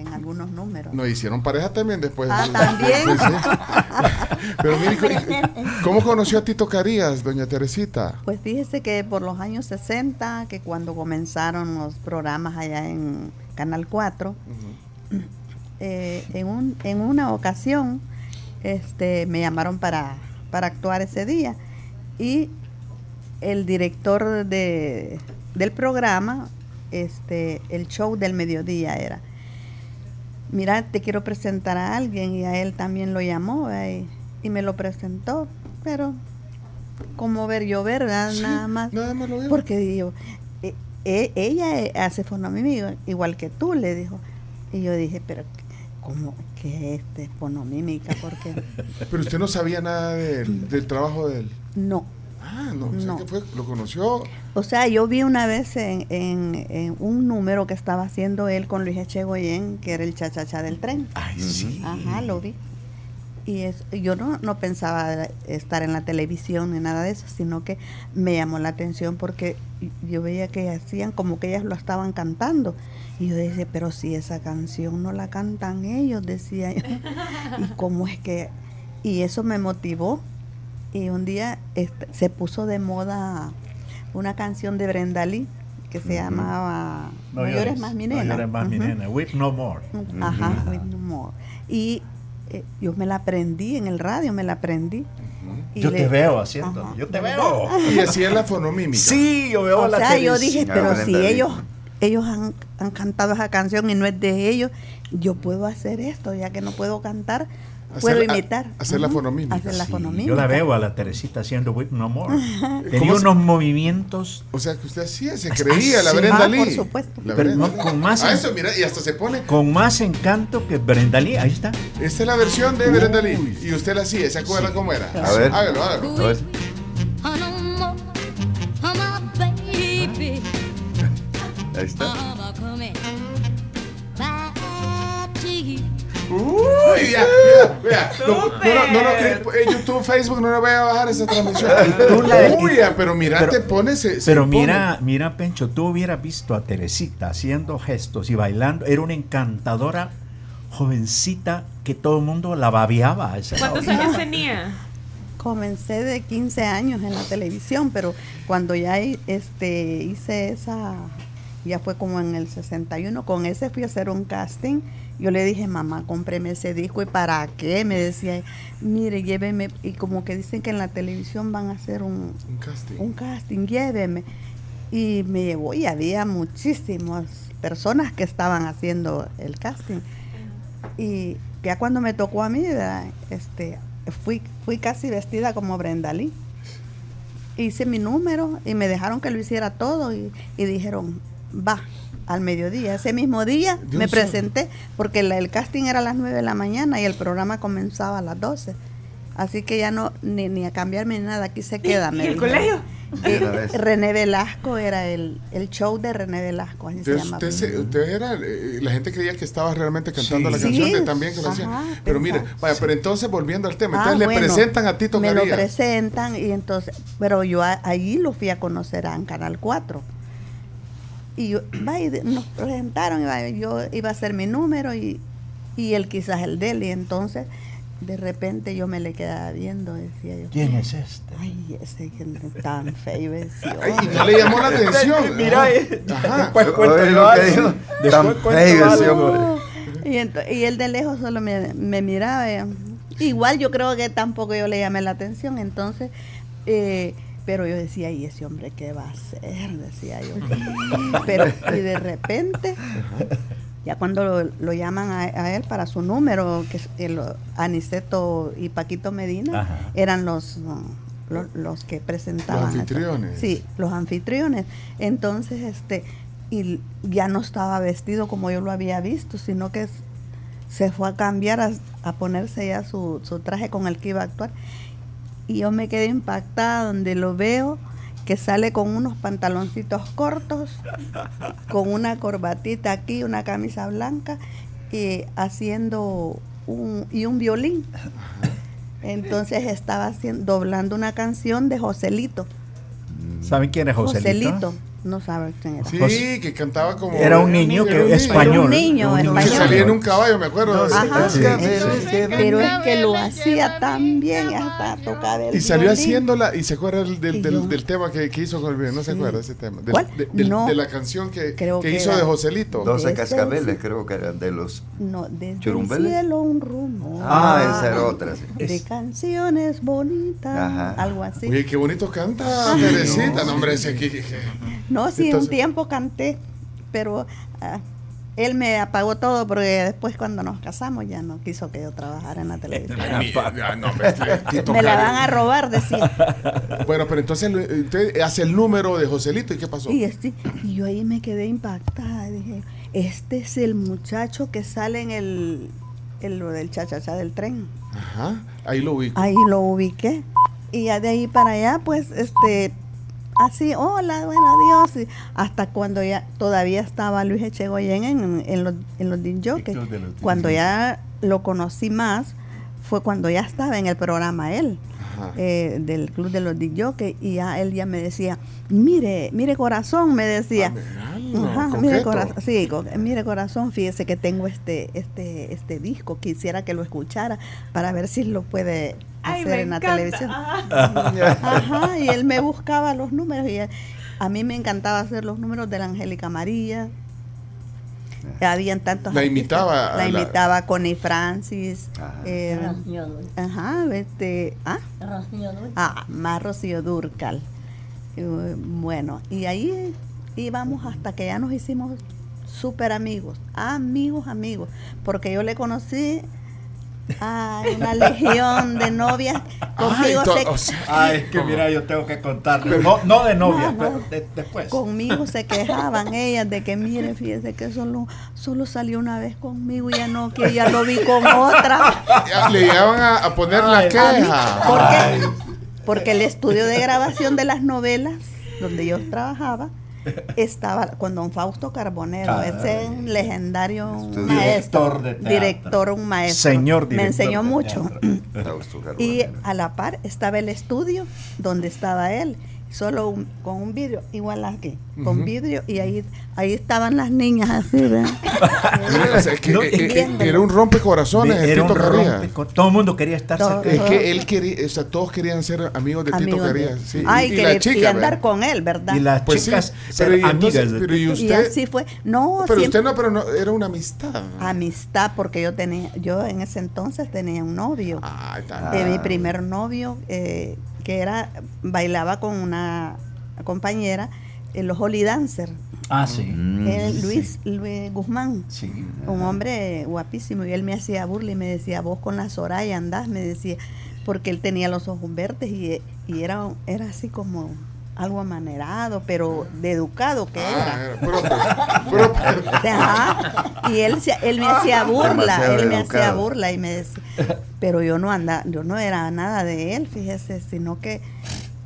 en algunos números. No, hicieron pareja también después. Ah, ¿también? sí. Pero mire, ¿cómo- ¿cómo conoció a Tito Carías, doña Teresita? Pues fíjese que por los años 60, que cuando comenzaron los programas allá en Canal 4, eh, en, un, en una ocasión este, me llamaron para, para actuar ese día y el director de, del programa, este, el show del mediodía era, mira, te quiero presentar a alguien y a él también lo llamó y, y me lo presentó, pero como ver yo ver, ¿verdad? nada más. Porque digo, e- e- ella eh, hace fonomímica igual que tú, le dijo. Y yo dije, pero ¿cómo que es este fonomímica? Porque Pero usted no sabía nada del, del trabajo de él. no. Ah, no, o sea No. que fue, lo conoció. O sea, yo vi una vez en, en- en un número que estaba haciendo él con Luis Echegoyen, que era el chachacha del tren. Ay, sí. Ajá, lo vi. Y es, yo no, no pensaba estar en la televisión ni nada de eso, sino que me llamó la atención porque yo veía que hacían como que ellas lo estaban cantando. Y yo decía, pero si esa canción no la cantan ellos, decía yo. ¿Y cómo es que...? Y eso me motivó. Y un día este, se puso de moda una canción de Brenda Lee que se llamaba No, llores más mi nena. No llores más mi nena. Weep no more. Ajá, with no more. Y eh, yo me la aprendí en el radio, me la aprendí. Y Yo le- te veo haciendo. Ajá. Yo te veo. Y hacía la fonomímica. Sí, yo veo O la sea, yo dije, pero si ellos ellos han, han cantado esa canción y no es de ellos, yo puedo hacer esto, ya que no puedo cantar, puedo a- imitar. hacer la fonomímica. Hacer la Sí, fonomímica. yo la veo a la Teresita haciendo Weep No More. Tenía ¿Cómo se- unos movimientos. O sea, que usted hacía, se Ah, creía la. Brenda Ah, Lee. por supuesto. La Pero Brenda no, con más Ah, en- eso, mira, y hasta se pone. Con más encanto que Brenda Lee. Ahí está. Esta es la versión de Brenda Lee. Y usted la hacía, ¿se acuerda cómo era? A ver. Hágalo, hágalo. A ver. Ahí está. Uy, ya, ya, vea. No, no, no, no, eh, en YouTube, Facebook, no le voy a bajar esa transmisión. Tú la- Uy, ya, pero mira, Pero- te pones. se- se Pero pone. mira, mira, Pencho, tú hubieras visto a Teresita haciendo gestos y bailando. Era una encantadora jovencita que todo el mundo la babiaba. a esa ¿Cuántos hora. años tenía? Comencé de 15 años en la televisión, pero cuando ya este, hice esa, ya fue como en el 61, con ese fui a hacer un casting. Yo le dije, mamá, cómpreme ese disco. ¿Y para qué? Me decía, mire, lléveme. Y como que dicen que en la televisión van a hacer un, Un casting. un casting, lléveme. Y me llevó y había muchísimas personas que estaban haciendo el casting. Y ya cuando me tocó a mí, ¿verdad? este, fui, fui casi vestida como Brenda Lee. Hice mi número y me dejaron que lo hiciera todo y, y dijeron, va, al mediodía. Ese mismo día Dios me presenté porque la- el casting era a las 9 de la mañana y el programa comenzaba a las 12. Así que ya no, ni, ni a cambiarme ni nada, aquí se queda. ¿Y me el colegio? Eh. René Velasco era el, el show de René Velasco, así se Entonces, llamaba. usted, se- usted era, eh, la gente creía que estaba realmente cantando Sí. la canción Sí. de también que lo hacía. Pero mire, vaya, pero entonces volviendo al tema, Ah, entonces le bueno, presentan a Tito Me lo presentan y entonces, pero yo a- allí lo fui a conocer a en Canal 4. Y yo, va, y de- nos presentaron, y va, yo iba a hacer mi número y, y él quizás el de él. Y entonces, de repente yo me le quedaba viendo, decía yo. ¿Quién es este? Ay, ese que es tan feo. Y no le llamó la atención. Mira. Ajá. después cuéntalo lo que algo. dijo, Después cuéntalo. Y, y él de lejos solo me, me miraba. eh. Igual yo creo que tampoco yo le llamé la atención, entonces, eh, pero yo decía, ¿y ese hombre qué va a hacer? Decía yo. Pero, y de repente, ya cuando lo, lo llaman a, a él para su número, que es el, Aniceto y Paquito Medina, Ajá. eran los, los, los que presentaban. Los eso. anfitriones. Sí, los anfitriones. Entonces, este, y ya no estaba vestido como yo lo había visto, sino que se fue a cambiar, a, a ponerse ya su, su traje con el que iba a actuar. Y yo me quedé impactada donde lo veo que sale con unos pantaloncitos cortos, con una corbatita aquí, una camisa blanca, y haciendo un, y un violín. Entonces estaba haciendo, doblando una canción de Joselito. ¿Saben quién es Joselito? Joselito. No sabe quién era. Sí, que cantaba como. Era un niño que- un español. Era un niño, un Que español. salía en un caballo, me acuerdo. Ajá. Sí. Pero es que lo hacía tan bien hasta tocaba el Y salió violín. haciéndola, y se acuerda del, del, del- del tema que, que hizo con el video, no se Sí. acuerda de ese tema. Del- ¿Cuál? de, del- No. de la canción que, Creo que que hizo era- de Joselito. 12 Ese cascabeles, sí. creo que eran de los. No, desde el ¿Churumbeles? cielo un rumor. Ah, esa era otra, sí. De canciones bonitas, Ajá. algo así. Oye, qué bonito canta Teresita, no, hombre, ese aquí. No, sí, Entonces- un tiempo canté, pero ah, él me apagó todo porque después cuando nos casamos ya no quiso que yo trabajara en la televisión. No, este Tito me la van a robar, decía. Bueno, pero entonces usted hace el número de Joselito, ¿y qué pasó? Y, este- y yo ahí me quedé impactada. Dije, este es el muchacho que sale en el, en lo del chachachá del tren. Ajá, ahí lo ubico. Ahí lo ubiqué. Y ya de ahí para allá, pues, este, así, hola, bueno, Dios. Y hasta cuando ya todavía estaba Luis Echegoyen en, en los, en los disc Cuando ya lo conocí más, fue cuando ya estaba en el programa él. Eh, del club de los jockeys, y ya él ya me decía mire mire corazón me decía Ah, Ajá, mire, corazón, sí, mire corazón, fíjese que tengo este, este, este disco, quisiera que lo escuchara para ver si lo puede Ay, hacer en la encanta. televisión. Ajá. Ajá, y él me buscaba los números y él- a mí me encantaba hacer los números de la Angélica María. Habían tantos La imitaba La la- imitaba Connie Francis. Ajá. eh, Rocío ajá, este, ah, Rocío. Ah, más Rocío Durcal. Eh, Bueno, y ahí íbamos hasta que ya nos hicimos súper amigos, amigos, amigos, porque yo le conocí a una legión de novias. Conmigo, Ay, to- se, o sea, Ah, es que mira, yo tengo que contarle. No, no de novia, No, no. pero de- después. conmigo se quejaban ellas de que, mire, fíjese que solo, solo salió una vez conmigo y ya no, que ya lo vi con otra. Le llegaban a, a poner la A mí, queja. ¿Por qué? Porque el estudio de grabación de las novelas, donde yo trabajaba, estaba con don Fausto Carbonero, ese legendario Estudio. maestro, Director de teatro. director, un maestro. Señor Me director enseñó de mucho. Y a la par estaba el estudio donde estaba él, solo un- con un vidrio, igual aquí, con Ujú. vidrio, y ahí, ahí estaban las niñas así, ¿verdad? Es que, No, eh, eh, era un rompecorazones, el Tito rompe- Todo el mundo quería estar Todo. cerca. Es que él quería, o sea, todos querían ser amigos de Tito Amigos de- Carías. Sí. Ay, y, y querer- la chica, y andar ¿verdad? con él, ¿verdad? Y las Pues sí, chicas pero, ser amigas. pero y Tito. Y usted, así fue. No, pero siempre- usted no, pero no, era una amistad. amistad porque yo tenía yo en ese entonces tenía un novio Ah. de mi primer novio eh, que era bailaba con una compañera en los Holy Dancer Ah, sí. Mm, eh, sí. Luis Guzmán Sí. un hombre guapísimo y él me hacía burla y me decía vos con la Soraya andás me decía porque él tenía los ojos verdes y, y era era así como algo amanerado pero de educado que era Ah, era propio, propio. Ajá. Y él, él me hacía burla, Demasiado él me hacía burla y me decía, pero yo no anda, yo no era nada de él, fíjese, sino que,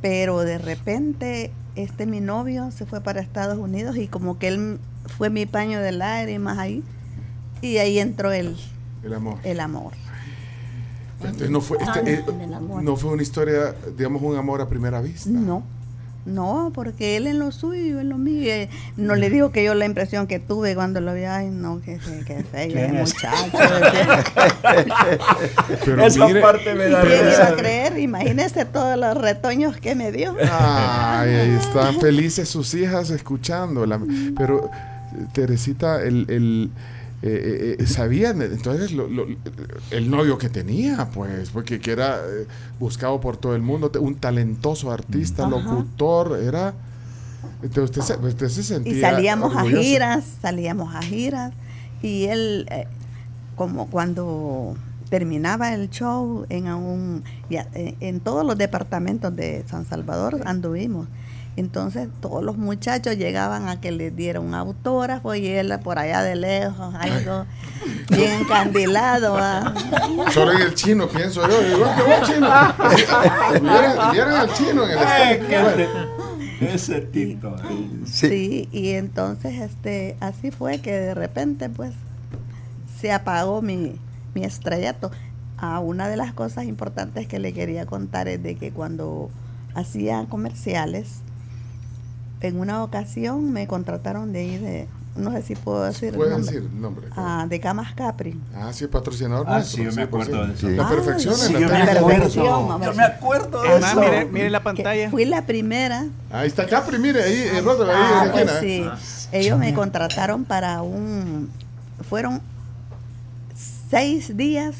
pero de repente este mi novio se fue para Estados Unidos y como que él fue mi paño de lágrimas ahí y ahí entró el, El amor. el amor. Entonces no fue, este, Antes eh, del amor. no fue una historia, digamos, un amor a primera vista. No, No, porque él en lo suyo, en lo mío. eh, No le digo que yo la impresión que tuve cuando lo vi, ay, no, que, que, que feo ese ¿Quién es? muchacho. Pero Esa mire, parte me da ¿Quién iba a creer? Imagínese todos los retoños que me dio. Ay, ahí están felices sus hijas escuchándola. Pero, Teresita, el, el, eh, eh, sabían entonces lo- lo- el novio que tenía, pues, porque que era eh, buscado por todo el mundo, un talentoso artista, Ajá. locutor, era. Entonces usted se, usted se sentía. Y salíamos a giras, salíamos a giras. Y él, eh, como cuando terminaba el show en un, eh, en todos los departamentos de San Salvador anduvimos. Entonces todos los muchachos llegaban a que le diera un autógrafo y él por allá de lejos, algo bien encandilado. Solo en el chino, pienso yo. Digo, "¿Qué va, chino? ¿Vieron, al chino en el Ay, Ese Tito. Sí. y entonces este así fue que de repente pues se apagó mi, mi estrellato. A una de las cosas importantes que le quería contar es de que cuando hacía comerciales, en una ocasión me contrataron de ahí de, no sé si puedo decir el Puede nombre, decir el nombre. ah, de Camas Capri. Ah, sí, patrocinador. Ah, nuestro, sí, yo me acuerdo de eso. La Ah, perfección sí, en yo la me tele. acuerdo. Perfección, Yo me acuerdo de Además, eso. mire, mire la Que pantalla. Fui la primera Ahí está Capri, mire, ahí, el ahí Ah, en la pues ¿eh? sí. Ellos me contrataron para un... Fueron seis días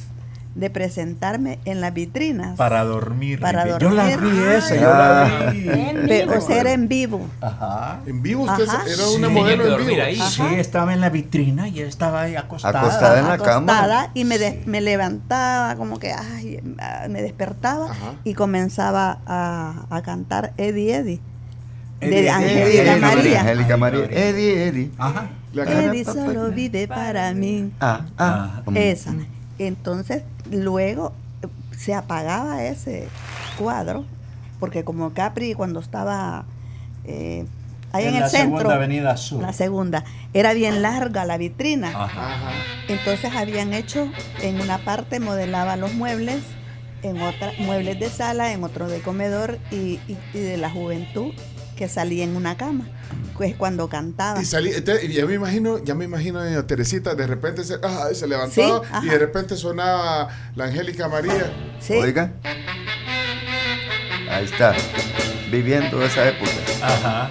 de presentarme en las vitrinas. Para dormir. Para Yo la dormir. vi esa, yo la vi. O sea, era en vivo. Ajá. En vivo usted Ajá. era Sí, una tenía modelo en dormir vivo. ahí. Sí, estaba en la vitrina y él estaba ahí acostada. Acostada en la cama. acostada y me, de- me levantaba como que ay, ah, me despertaba Ajá. y comenzaba a, a cantar Eddie Eddie Eddie, de Eddie, Angélica Eddie, María. Angélica María. Eddie, Eddie. Ajá. Eddie solo vive para mí. Ah, ah. Esa. Entonces, luego eh, se apagaba ese cuadro, porque como Capri cuando estaba eh, ahí en, En el la centro, segunda avenida sur. la segunda, era bien larga la vitrina. Ajá. Ajá. Entonces habían hecho, en una parte modelaba los muebles, en otra muebles de sala, en otro de comedor y, y- y de la juventud que salía en una cama, pues cuando cantaba. Y salí, entonces, y ya me imagino, ya me imagino a Teresita, de repente se, ah, se levantaba Sí, y de repente sonaba la Angélica María. Sí. Oiga. Ahí está. Viviendo esa época. Ajá.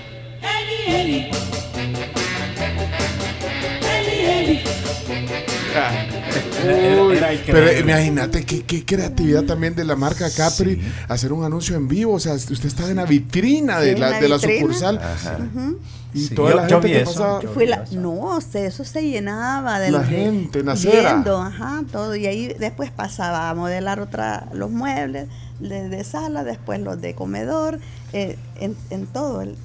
Era- Uy, era pero imagínate qué, qué creatividad también de la marca Capri hacer un anuncio en vivo. O sea, usted estaba en la vitrina de la, la de la vitrina. sucursal Ajá. Y Sí, toda yo- la yo gente vi que eso. pasaba. Yo Fui vi la, no, o sea, eso se llenaba de La gente en acera. yendo, ajá, todo. Y ahí después pasaba a modelar otra, los muebles de, de sala, después los de comedor, eh, en, en todo. El-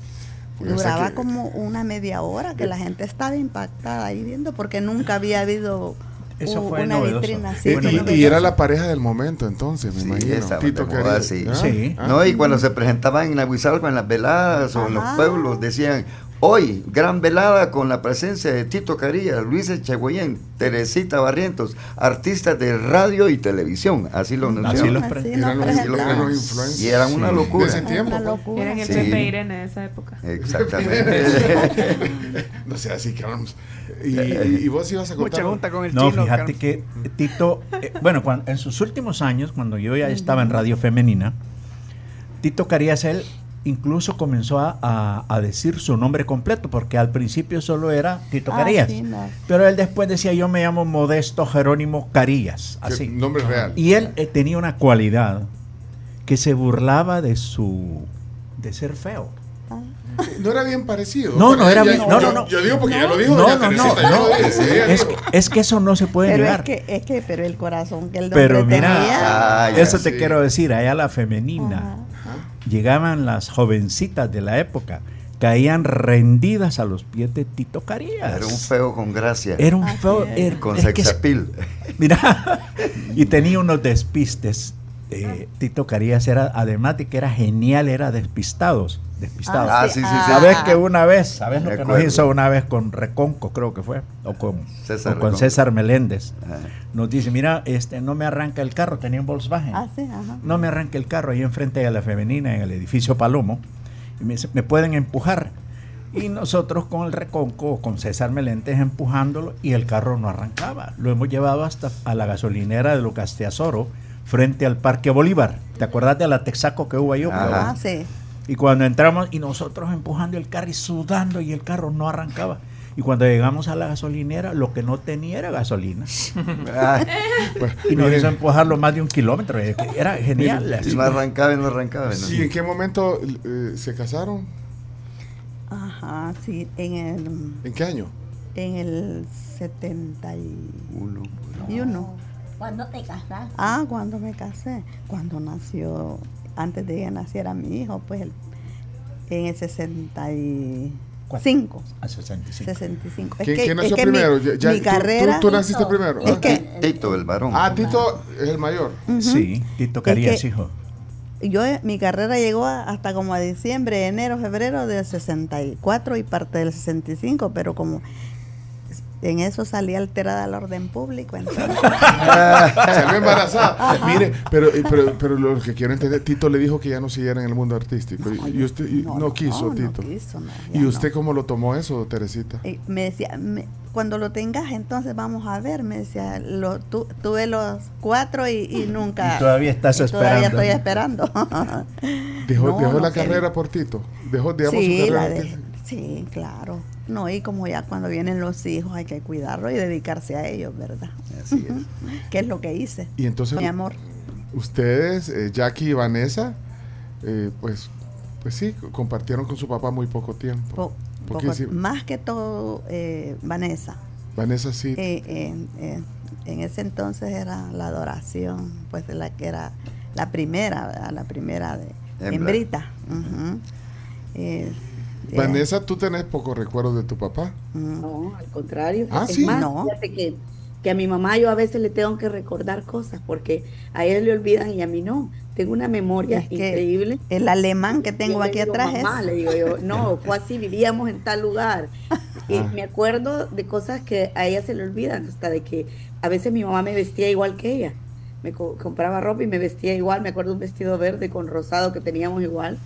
duraba que- como una media hora que la gente estaba impactada ahí viendo porque nunca había habido Eso u- fue una novedoso. vitrina así. y- y era la pareja del momento entonces, me Sí, imagino. Tito moda, sí. ¿Ah? Sí. ¿Ah? No, y cuando se presentaban en la Huizalco, en las veladas o en los pueblos, decían, hoy, gran velada con la presencia de Tito Carilla, Luis Echegoyen, Teresita Barrientos, artistas de radio y televisión. Así lo los Así Eran los. Y eran una Sí. locura. De ese Una tiempo. pues. locura. Eran el Sí. Pepe Irene de esa época. Exactamente. no sé, así que vamos. Y, y- y vos ibas a contar. Mucha junta con el No, chino. fíjate Carlos. que eh, Tito, eh, bueno, en sus últimos años, cuando yo ya estaba en Radio Femenina, Tito Carías, él incluso comenzó a, a- a decir su nombre completo, porque al principio solo era Tito Ah, Carías. sí, no. Pero él después decía, yo me llamo Modesto Jerónimo Carías, Que- así. Nombre real. Y él eh, tenía una cualidad que se burlaba de su de ser feo. No era bien parecido. No, no era bien- no, yo, no, no. Yo digo porque ya lo dijo No, no, no, no. Es, que- es que eso no se puede Pero es negar. que, es que, pero el corazón que el Pero mira, tenía. Ah, eso te quiero decir, allá la femenina. Llegaban las jovencitas de la época, caían rendidas a los pies de Tito Carías. Era un feo con gracia. Era un feo. era- con sexapil. mira, y tenía unos despistes. eh, Tito Carías era, además de que era genial, era despistados. Despistados. Ah, sí, sí, sí. ¿Sabes que una vez, sabes lo que nos hizo una vez con Reconco, creo que fue, o con César o con Reconco. César Meléndez? Ajá. Nos dice, mira, este no me arranca el carro, tenía un Volkswagen. Ah, sí, ajá. No me arranca el carro ahí enfrente de la femenina, en el edificio Palomo. Y me dice, ¿me pueden empujar? Y nosotros con el reconco, con César Melentes empujándolo y el carro no arrancaba. Lo hemos llevado hasta a la gasolinera de Lucas Teazoro, frente al Parque Bolívar. ¿Te acuerdas de la Texaco que hubo ahí? Ah, sí. Y cuando entramos y nosotros empujando el carro y sudando y el carro no arrancaba. Y cuando llegamos a la gasolinera, lo que no tenía era gasolina. Ah, y nos hizo empujarlo más de un kilómetro. Era genial. Y no arrancaba y no arrancaba. ¿no? ¿Y en qué momento eh, se casaron? Ajá, sí, en el... ¿En qué año? En el 71. No. ¿Cuándo te casaste? Ah, cuando me casé. Cuando nació, antes de que naciera mi hijo, pues el- en el 65. A 65. 65. Es ¿Quién, que- quién nació es que mi- primero? Ya- ya- mi tú- carrera... ¿Tú, tú naciste primero? Es Ah. que Tito, el varón. Ah, Tito es el mayor. Ujú. Sí, Tito Carías, Es que- hijo. yo eh, mi carrera llegó a- hasta como a diciembre, enero, febrero del 64 y parte del 65, pero como en eso salí alterada al orden público, entonces Salió embarazada. Ajá. Mire, pero, eh, pero, pero lo que quiero entender, Tito le dijo que ya no siguiera en el mundo artístico. Y, y usted y no, quiso, no, no Tito. quiso, no, ¿Y usted cómo lo tomó eso, Teresita? Y me decía, me- cuando lo tengas, entonces vamos a ver. Me decía, lo, tu- tuve los cuatro y, y nunca. Y todavía estás y Todavía esperando. estoy esperando. ¿Dejó, No, dejó no la quería. carrera por Tito? ¿Dejó, digamos, sí, su la carrera? de- sí, claro. No, y como ya cuando vienen los hijos hay que cuidarlos y dedicarse a ellos, ¿verdad? Así es. ¿Qué es lo que hice? Y entonces, Mi amor. ustedes, eh, Jackie y Vanessa, eh, pues, pues sí, compartieron con su papá muy poco tiempo. Po- poco- más que todo, eh, Vanessa. Vanessa sí. Eh, en, en- ese entonces era la adoración, pues de la que era la primera, ¿verdad? la primera de hembrita. Eh, Vanessa, tú tenés pocos recuerdos de tu papá. mm, No, al contrario. Ah, es sí. más, No. fíjate que, que a mi mamá yo a veces le tengo que recordar cosas porque a ella le olvidan y a mí no. Tengo una memoria Es que increíble. el alemán que tengo Yo le aquí digo, atrás "Mamá", es. le digo yo, no, fue así, vivíamos en tal lugar. Y Ah. me acuerdo de cosas que a ella se le olvidan, hasta de que a veces mi mamá me vestía igual que ella. Me co- compraba ropa y me vestía igual. Me acuerdo un vestido verde con rosado que teníamos igual.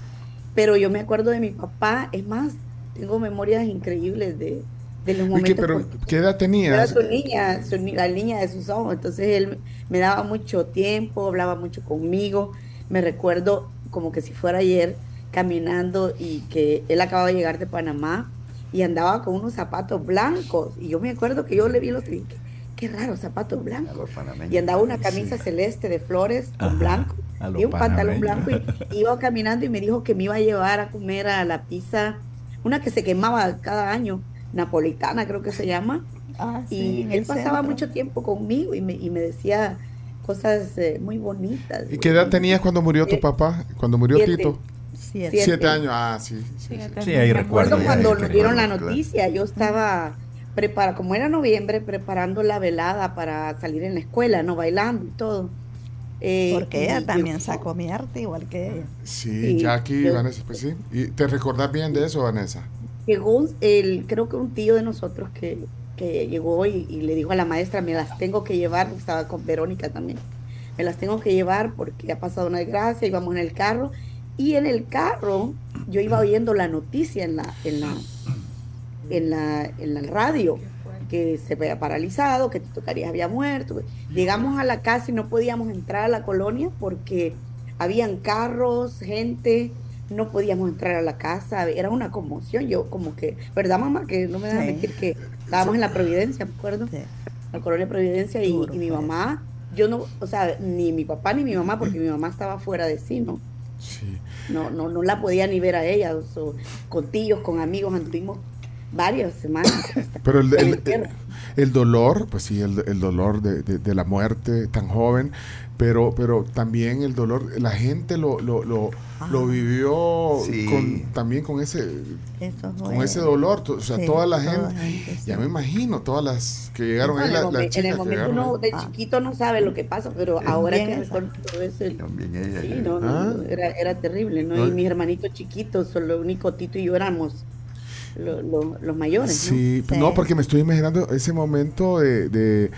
Pero yo me acuerdo de mi papá, es más, tengo memorias increíbles de, de los momentos. ¿qué, pero, ¿Qué edad era tenías? su niña, su la niña de sus ojos. Entonces él me daba mucho tiempo, hablaba mucho conmigo. Me recuerdo como que si fuera ayer caminando y que él acababa de llegar de Panamá y andaba con unos zapatos blancos. Y yo me acuerdo que yo le vi los dije, qué, qué raro, zapatos A blancos. Y andaba una camisa celeste de flores con Ajá, blanco y un pantalón blanco. Y iba caminando y me dijo que me iba a llevar a comer a la pizza, una que se quemaba cada año, napolitana creo que se llama. Ah, sí, Y él pasaba centro. mucho tiempo conmigo y me, y me decía cosas eh, muy bonitas. ¿Y qué edad tenías cuando murió tu papá? Cuando murió siete. Tito. Siete. Años. Ah, sí. sí, sí. Ahí Me recuerdo. cuando nos dieron la noticia, yo estaba prepara, como era noviembre, preparando la velada para salir en la escuela, no bailando y todo. Eh, Porque ella yo- también sacó mi arte igual que ella. Sí, Jackie y yo- Vanessa, pues sí. ¿Y te recordás bien de eso, Vanessa? llegó el, creo que un tío de nosotros que, que llegó y, y le dijo a la maestra, me las tengo que llevar, porque estaba con Verónica también, me las tengo que llevar porque ha pasado una desgracia, íbamos en el carro, y en el carro yo iba oyendo la noticia en la, en la, en la, en la radio, que se había paralizado, que Tito Carías había muerto. Llegamos a la casa y no podíamos entrar a la colonia porque habían carros, gente, no podíamos entrar a la casa, era una conmoción. Yo como que, ¿verdad mamá? Que no me dejas Sí. mentir que estábamos en la Providencia, me acuerdo, Sí. la colonia Providencia y, Duro y mi fue mamá, yo no, o sea, ni mi papá ni mi mamá, porque mi mamá estaba fuera de sí, ¿no? Sí. No, no, no la podía ni ver a ella, o sea, con tíos, con amigos, anduvimos varias semanas. hasta Pero el, el- el entierro. el dolor, pues sí, el, el dolor de, de- de la muerte tan joven, pero, pero también el dolor, la gente lo, lo, lo, lo Ah. vivió Sí. con, también con ese, Eso con ese dolor, o sea, sí, toda la toda gente, la gente, sí. ya me imagino, todas las que llegaron No, ahí, en, la- el las en momento llegaron uno de Ah. chiquito no sabe lo que pasa, pero ahora que recuerdo todo eso, También ella. sí, ya. no, Ah. era, era terrible, ¿no? No. Y mis hermanitos chiquitos, solo único Tito y yo éramos los mayores. Sí, no, porque me estoy imaginando ese momento de, de,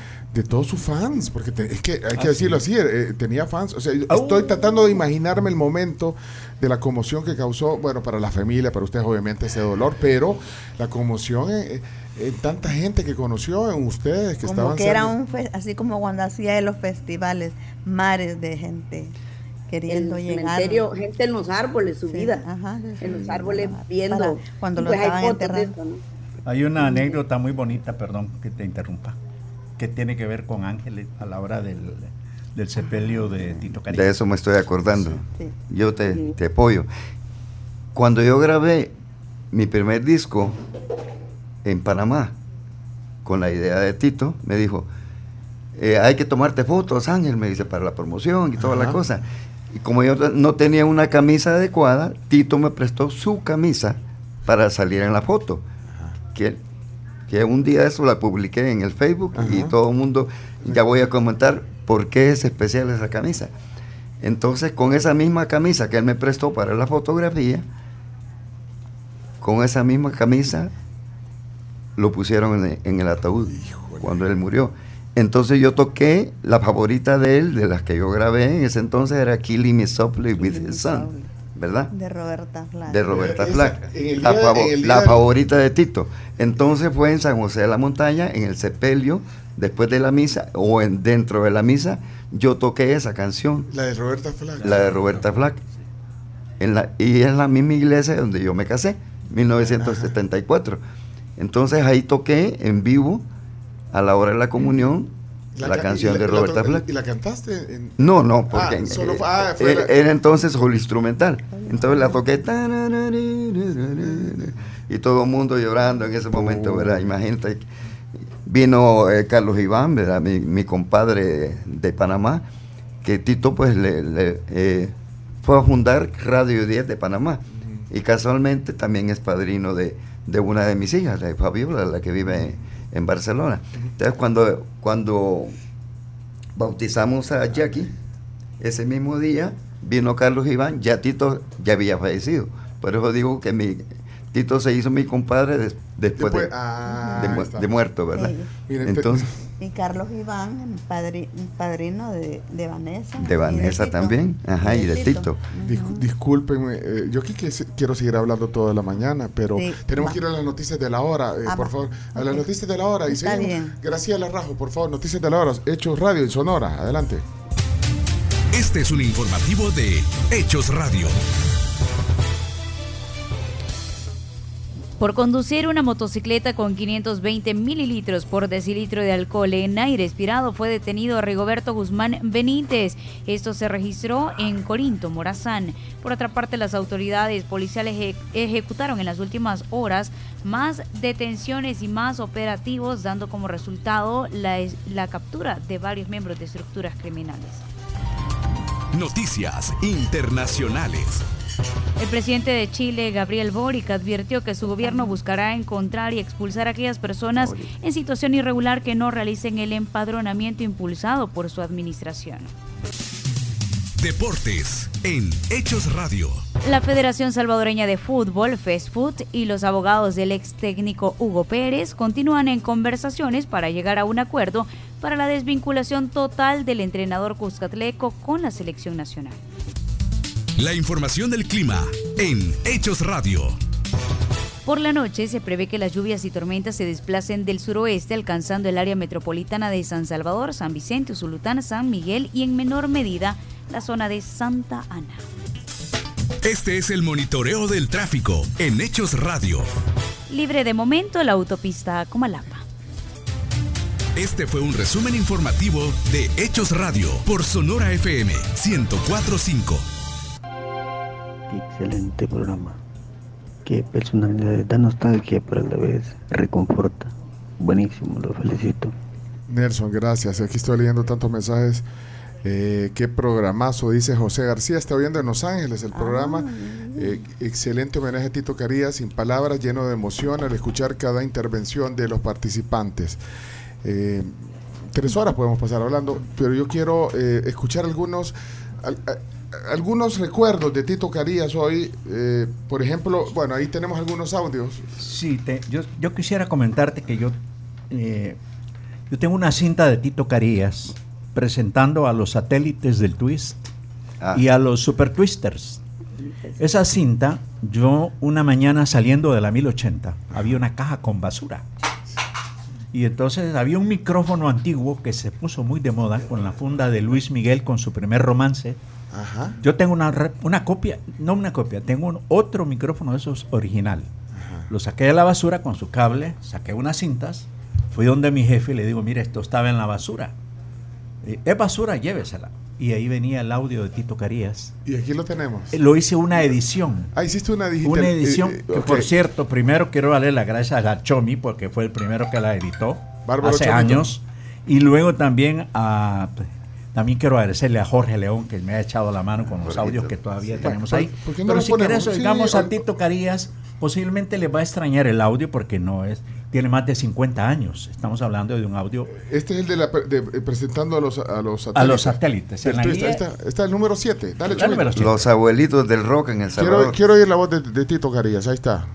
todos sus fans, porque es que hay que ah, decirlo así, eh, tenía fans, o sea, estoy tratando de imaginarme el momento de la conmoción que causó, bueno, para la familia, para ustedes obviamente ese dolor, pero la conmoción en, tanta gente que conoció, en ustedes que como estaban... que era un, así como cuando hacía de los festivales, mares de gente queriendo el llegar. gente en los árboles, su vida. en los árboles viendo. cuando lo pues estaban enterrando. Hay una anécdota muy bonita, perdón que te interrumpa, que tiene que ver con Ángeles a la hora del, del sepelio de Tito Cariño. De eso me estoy acordando. Yo te, te apoyo. Cuando yo grabé mi primer disco en Panamá, con la idea de Tito, me dijo, eh, hay que tomarte fotos, Ángel, me dice, para la promoción y toda la cosa. Y como yo no tenía una camisa adecuada, Tito me prestó su camisa para salir en la foto. Que, que un día eso la publiqué en el Facebook y todo el mundo, ya voy a comentar por qué es especial esa camisa. Entonces, con esa misma camisa que él me prestó para la fotografía, con esa misma camisa lo pusieron en, el ataúd cuando él murió. Entonces yo toqué la favorita de él, de las que yo grabé en ese entonces, era Killing Me Softly with His Son, ¿verdad? De Roberta Flack. De Roberta Flack. La, favorita de Tito. Entonces fue en San José de la Montaña, en el sepelio, después de la misa, o en, dentro de la misa, yo toqué esa canción. La de Roberta Flack. La de Roberta Flack. En la, y es la misma iglesia donde yo me casé, 1974. Entonces ahí toqué en vivo a la hora de la comunión la, canción de Roberta Flack. ¿Y la cantaste? No, no, porque ah, eh, era, entonces solo instrumental. Entonces la toqué y todo el mundo llorando en ese momento, ¿verdad? Imagínate, vino eh, Carlos Iván, ¿verdad? Mi, compadre de Panamá, que Tito pues le, eh, fue a fundar Radio 10 de Panamá y casualmente también es padrino de, de una de mis hijas, de Fabiola, la que vive en Barcelona. Entonces, cuando, cuando bautizamos a Jackie, ese mismo día vino Carlos Iván, ya Tito ya había fallecido. Por eso digo que mi Tito se hizo mi compadre después, de, ah, muerto, ¿verdad? Entonces, y Carlos Iván, padrino de, Vanessa. De Vanessa también, ajá, y de, Tito. discúlpenme, eh, yo aquí quiero seguir hablando toda la mañana, pero tenemos que ir a las noticias de la hora, eh, por favor. A las noticias de la hora. y seguimos. Graciela Rajo, por favor, noticias de la hora. Hechos Radio y Sonora, adelante. Este es un informativo de Hechos Radio. Por conducir una motocicleta con 520 mililitros por decilitro de alcohol en aire expirado fue detenido Rigoberto Guzmán Benítez. Esto se registró en Corinto, Morazán. Por otra parte, las autoridades policiales ejecutaron en las últimas horas más detenciones y más operativos, dando como resultado la, captura de varios miembros de estructuras criminales. Noticias Internacionales. El presidente de Chile, Gabriel Boric, advirtió que su gobierno buscará encontrar y expulsar a aquellas personas en situación irregular que no realicen el empadronamiento impulsado por su administración. Deportes en Hechos Radio. La Federación Salvadoreña de Fútbol, FESFUT, y los abogados del ex técnico Hugo Pérez continúan en conversaciones para llegar a un acuerdo para la desvinculación total del entrenador Cuscatleco con la selección nacional. La información del clima en Hechos Radio. Por la noche se prevé que las lluvias y tormentas se desplacen del suroeste alcanzando el área metropolitana de San Salvador, San Vicente, Usulután, San Miguel y en menor medida la zona de Santa Ana. Este es el monitoreo del tráfico en Hechos Radio. Libre de momento la autopista Comalapa. Este fue un resumen informativo de Hechos Radio por Sonora FM 1045 excelente programa. Qué personalidad da nostalgia, pero a la vez reconforta. Buenísimo, lo felicito. Nelson, gracias. Aquí estoy leyendo tantos mensajes. Eh, qué programazo, dice José García. Está oyendo en Los Ángeles el programa. Ah, eh, excelente homenaje a Tito Carías, sin palabras, lleno de emoción al escuchar cada intervención de los participantes. Eh, tres horas podemos pasar hablando, pero yo quiero escuchar algunos algunos recuerdos de Tito Carías hoy. eh, por ejemplo, bueno, ahí tenemos algunos audios. Sí, te- yo, yo quisiera comentarte que yo, eh, yo tengo una cinta de Tito Carías presentando a los satélites del Twist y a los Super Twisters. Esa cinta, yo una mañana saliendo de la 1080, había una caja con basura. Y entonces había un micrófono antiguo que se puso muy de moda con la funda de Luis Miguel con su primer romance. Ajá. Yo tengo una, una copia, no una copia, tengo un otro micrófono de esos original. Lo saqué de la basura con su cable, saqué unas cintas, fui donde mi jefe y le digo, mire, esto estaba en la basura. Eh, Es basura, llévesela. Y ahí venía el audio de Tito Carías. Y aquí lo tenemos. Eh, Lo hice una edición. Ah, hiciste una digital. Una edición eh, eh, que, por cierto, primero quiero darle las gracias a Chomi porque fue el primero que la editó Bárbaro hace Chomito. años. Y luego también a... También quiero agradecerle a Jorge León que me ha echado la mano con los audios que todavía tenemos ¿por- ahí. por qué no Pero si ponemos? querés, oigamos a Tito Carías, posiblemente le va a extrañar el audio porque no es, tiene más de 50 años. Estamos hablando de un audio Este es el de, la, de- de- presentando a los, a los satélites. a los satélites. En la guía- está, está el número 7. Dale, El número siete. Los abuelitos del rock en El Salvador. quiero oír la voz de, de Tito Carías. Ahí está.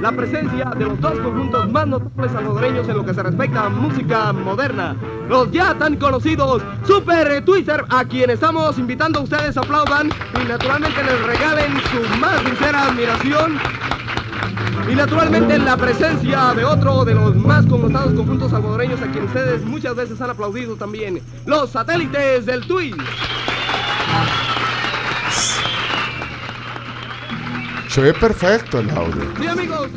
La presencia de los dos conjuntos más notables salvadoreños en lo que se respecta a música moderna. Los ya tan conocidos Super Twister, a quienes estamos invitando a ustedes aplaudan y naturalmente les regalen su más sincera admiración. Y naturalmente la presencia de otro de los más connotados conjuntos salvadoreños a quienes ustedes muchas veces han aplaudido también. Los satélites del Twist. Se ve perfecto el audio. Sí, amigos.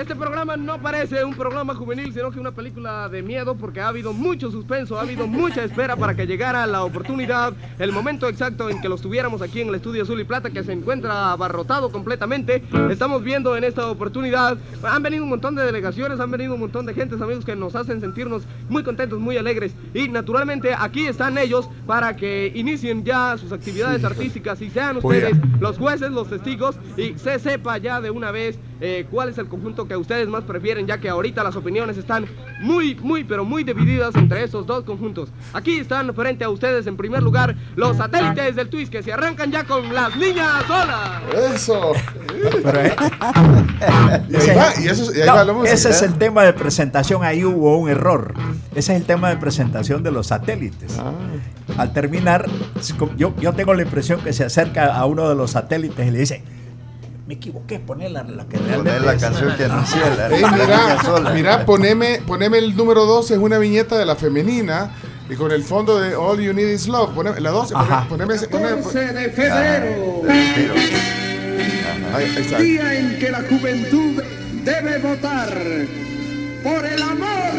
Este programa no parece un programa juvenil, sino que una película de miedo porque ha habido mucho suspenso, ha habido mucha espera para que llegara la oportunidad, el momento exacto en que los tuviéramos aquí en el estudio Azul y Plata que se encuentra abarrotado completamente. Estamos viendo en esta oportunidad, han venido un montón de delegaciones, han venido un montón de gentes, amigos, que nos hacen sentirnos muy contentos, muy alegres. Y naturalmente aquí están ellos para que inicien ya sus actividades artísticas y sean ustedes los jueces, los testigos y se sepa ya de una vez eh, cuál es el conjunto que ustedes más prefieren, ya que ahorita las opiniones están muy, muy, pero muy divididas entre esos dos conjuntos. Aquí están frente a ustedes en primer lugar los satélites del Twist que se arrancan ya con las niñas solas. Eso. Eh, Y ahí va, y eso- y ahí No, va la música. Ese es el tema de presentación, ahí hubo un error. Ese es el tema de presentación de los satélites. Ah. Al terminar, yo, yo tengo la impresión que se acerca a uno de los satélites y le dice, me equivoqué, poner la, la que realmente Poner la es". canción que anuncia la, Ey, la mira, sola. mira, poneme, poneme el número 12, es una viñeta de la femenina. Y con el fondo de All You Need Is Love. Poneme, la 12, Ajá. poneme, ese- poneme- 14 de febrero, ahí está. día en que la juventud debe votar por el amor,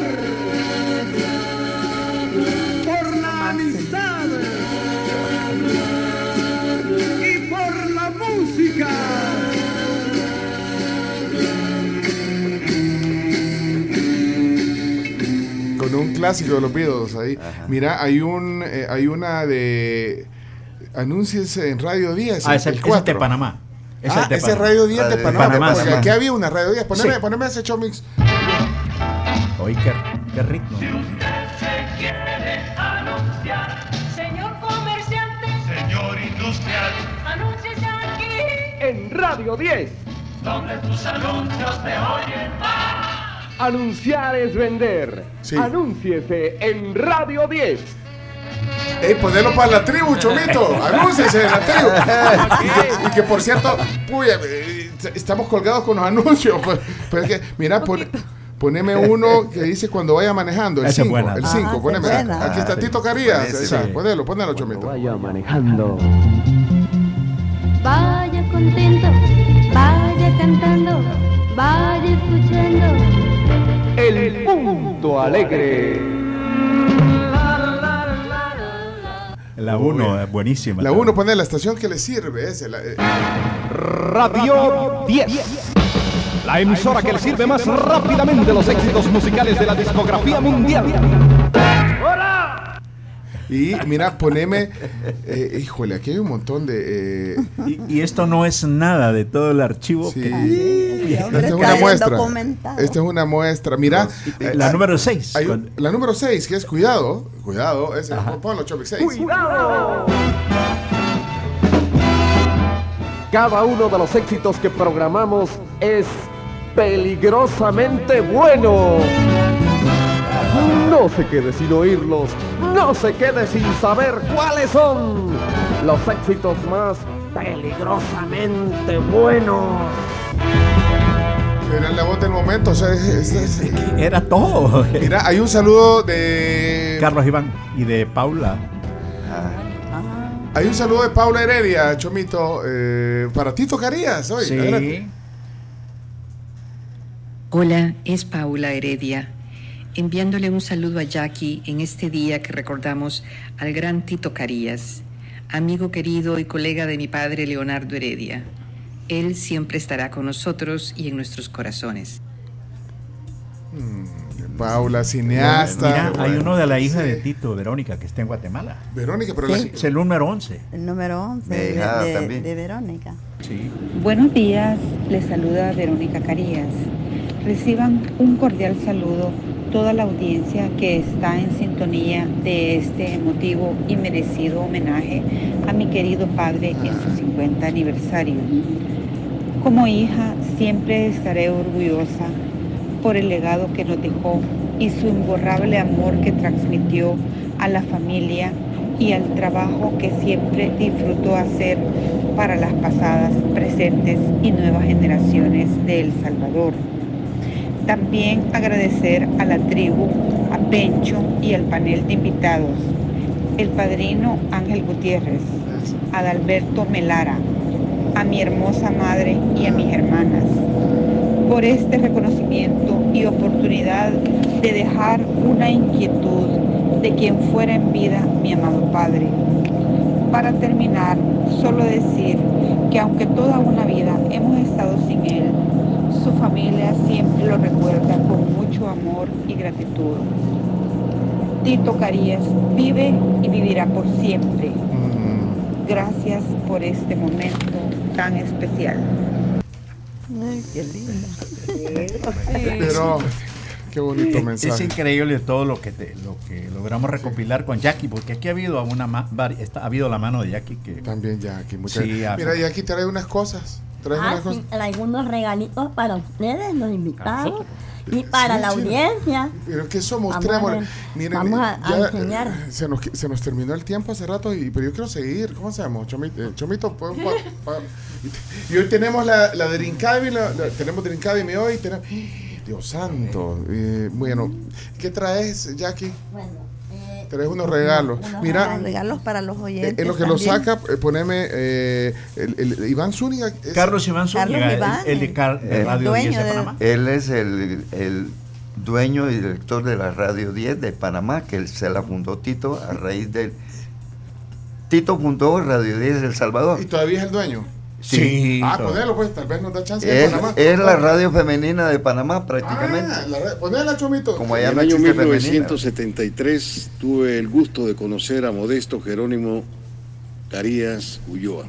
Con un clásico de los Beatles ahí. Mira, hay un eh, hay una de anuncios en Radio 10. Ah, el- ese, el ese es de 4. Panamá. Ah, es de ese. Radio 10 de Radio Panamá. Panamá, porque aquí había una Radio 10. Poneme, Sí. poneme ese showmix. Oye, qué, qué ritmo. Señor comerciante, Señor industrial, anúnciese aquí. En Radio 10, donde tus anuncios te oyen anunciar es vender. Sí. Anúnciese en Radio 10. Ey, ponelo para la tribu, Chomito. Anúnciese en la tribu. y, que, y que, por cierto, puya, eh, estamos colgados con los anuncios. Pues, pero es que, mira, pon- poneme uno que dice cuando vaya manejando. El Esa es 5. buena. El Ah, 5, esa es poneme. buena. Aquí está Ah, Tito Carías. Sí. Ponelo, ponelo, Chomito. Vaya manejando. Vaya contento, vaya cantando, vaya escuchando. El punto alegre. La 1 es buenísima. La 1, pone la estación que le sirve. Ese, la- eh, Radio 10. La emisora que le sirve más rápidamente los éxitos musicales de la discografía mundial. Y mira, poneme. eh, híjole, aquí hay un montón de. eh, Y, y esto no es nada de todo el archivo. sí. que- Esta hombre, es está una muestra. Esta es una muestra. Mira. eh, la número 6. hay un- la número 6, que es cuidado. Cuidado. Ese, ponlo, Chomix 6. ¡Cuidado! Cada uno de los éxitos que programamos es peligrosamente bueno. No se quede sin oírlos, no se quede sin saber cuáles son los éxitos más peligrosamente buenos. Era la voz del momento, o sea, es- es- es- Era todo. Mira, hay un saludo de Carlos Iván y de Paula. Hay un saludo de Paula Heredia, Chomito, eh, para ti tocarías hoy. Sí. adelante. Hola, es Paula Heredia, enviándole un saludo a Jackie en este día que recordamos al gran Tito Carías, amigo querido y colega de mi padre Leonardo Heredia. Él siempre estará con nosotros y en nuestros corazones. Paula, cineasta. Mira, hay Bueno, uno de la hija sí. de Tito, Verónica, que está en Guatemala. Verónica, pero Sí, la- es el número 11. El número 11 Mi de, de- también. de Verónica. Sí. Buenos días, les saluda Verónica Carías. Reciban un cordial saludo toda la audiencia que está en sintonía de este emotivo y merecido homenaje a mi querido padre en su 50 aniversario. Como hija siempre estaré orgullosa por el legado que nos dejó y su imborrable amor que transmitió a la familia y al trabajo que siempre disfrutó hacer para las pasadas, presentes y nuevas generaciones de El Salvador. También agradecer a la tribu, a Pencho y al panel de invitados, el padrino Ángel Gutiérrez, a Adalberto Melara, a mi hermosa madre y a mis hermanas, por este reconocimiento y oportunidad de dejar una inquietud de quien fuera en vida mi amado padre. Para terminar, solo decir que aunque toda una vida hemos estado sin él, su familia siempre lo recuerda con mucho amor y gratitud. Tito Carías vive y vivirá por siempre. Gracias por este momento tan especial. Ay, qué linda. Pero, qué bonito mensaje. Es increíble todo lo que te- lo que logramos recopilar con Jackie, porque aquí ha habido una ha habido la mano de Jackie que también Jackie, muchas sí, Mira, y aquí trae unas cosas. Trae Ah, sí, regalitos para ustedes, los invitados. Y para Sí, la sí. audiencia. Pero que somos Vamos tres, a amor. ver, Miren, vamos a- a ya, enseñar. eh, se, nos, se nos terminó el tiempo hace rato, y, pero yo quiero seguir. ¿Cómo hacemos? Chomito, eh, Chomito ¿puedo pa- pa- y, y hoy tenemos la, la de la- tenemos Drinkademy hoy. Tenemos, Dios santo. eh, bueno, ¿qué traes, Jackie? Traes unos regalos. Mira, regalos para los eh, oyentes. en lo que lo también. saca, eh, poneme eh, el, el- Iván Zúñiga. es- Carlos Iván Carlos Zúñiga, Iván, el, el de, Car- el Radio dueño 10 de de- Panamá. Él es el, el dueño y director de la Radio 10 de Panamá, que él se la fundó Tito a raíz del... Tito fundó Radio 10 de El Salvador. ¿Y todavía es el dueño? Sí. Ah, ponelo pues, tal vez nos da chance de Es, Panamá. es la radio femenina de Panamá prácticamente. Ah, la ponela, Chomito. Como En allá el año existe femenina. 1973 tuve el gusto de conocer a Modesto Jerónimo Carías Ulloa,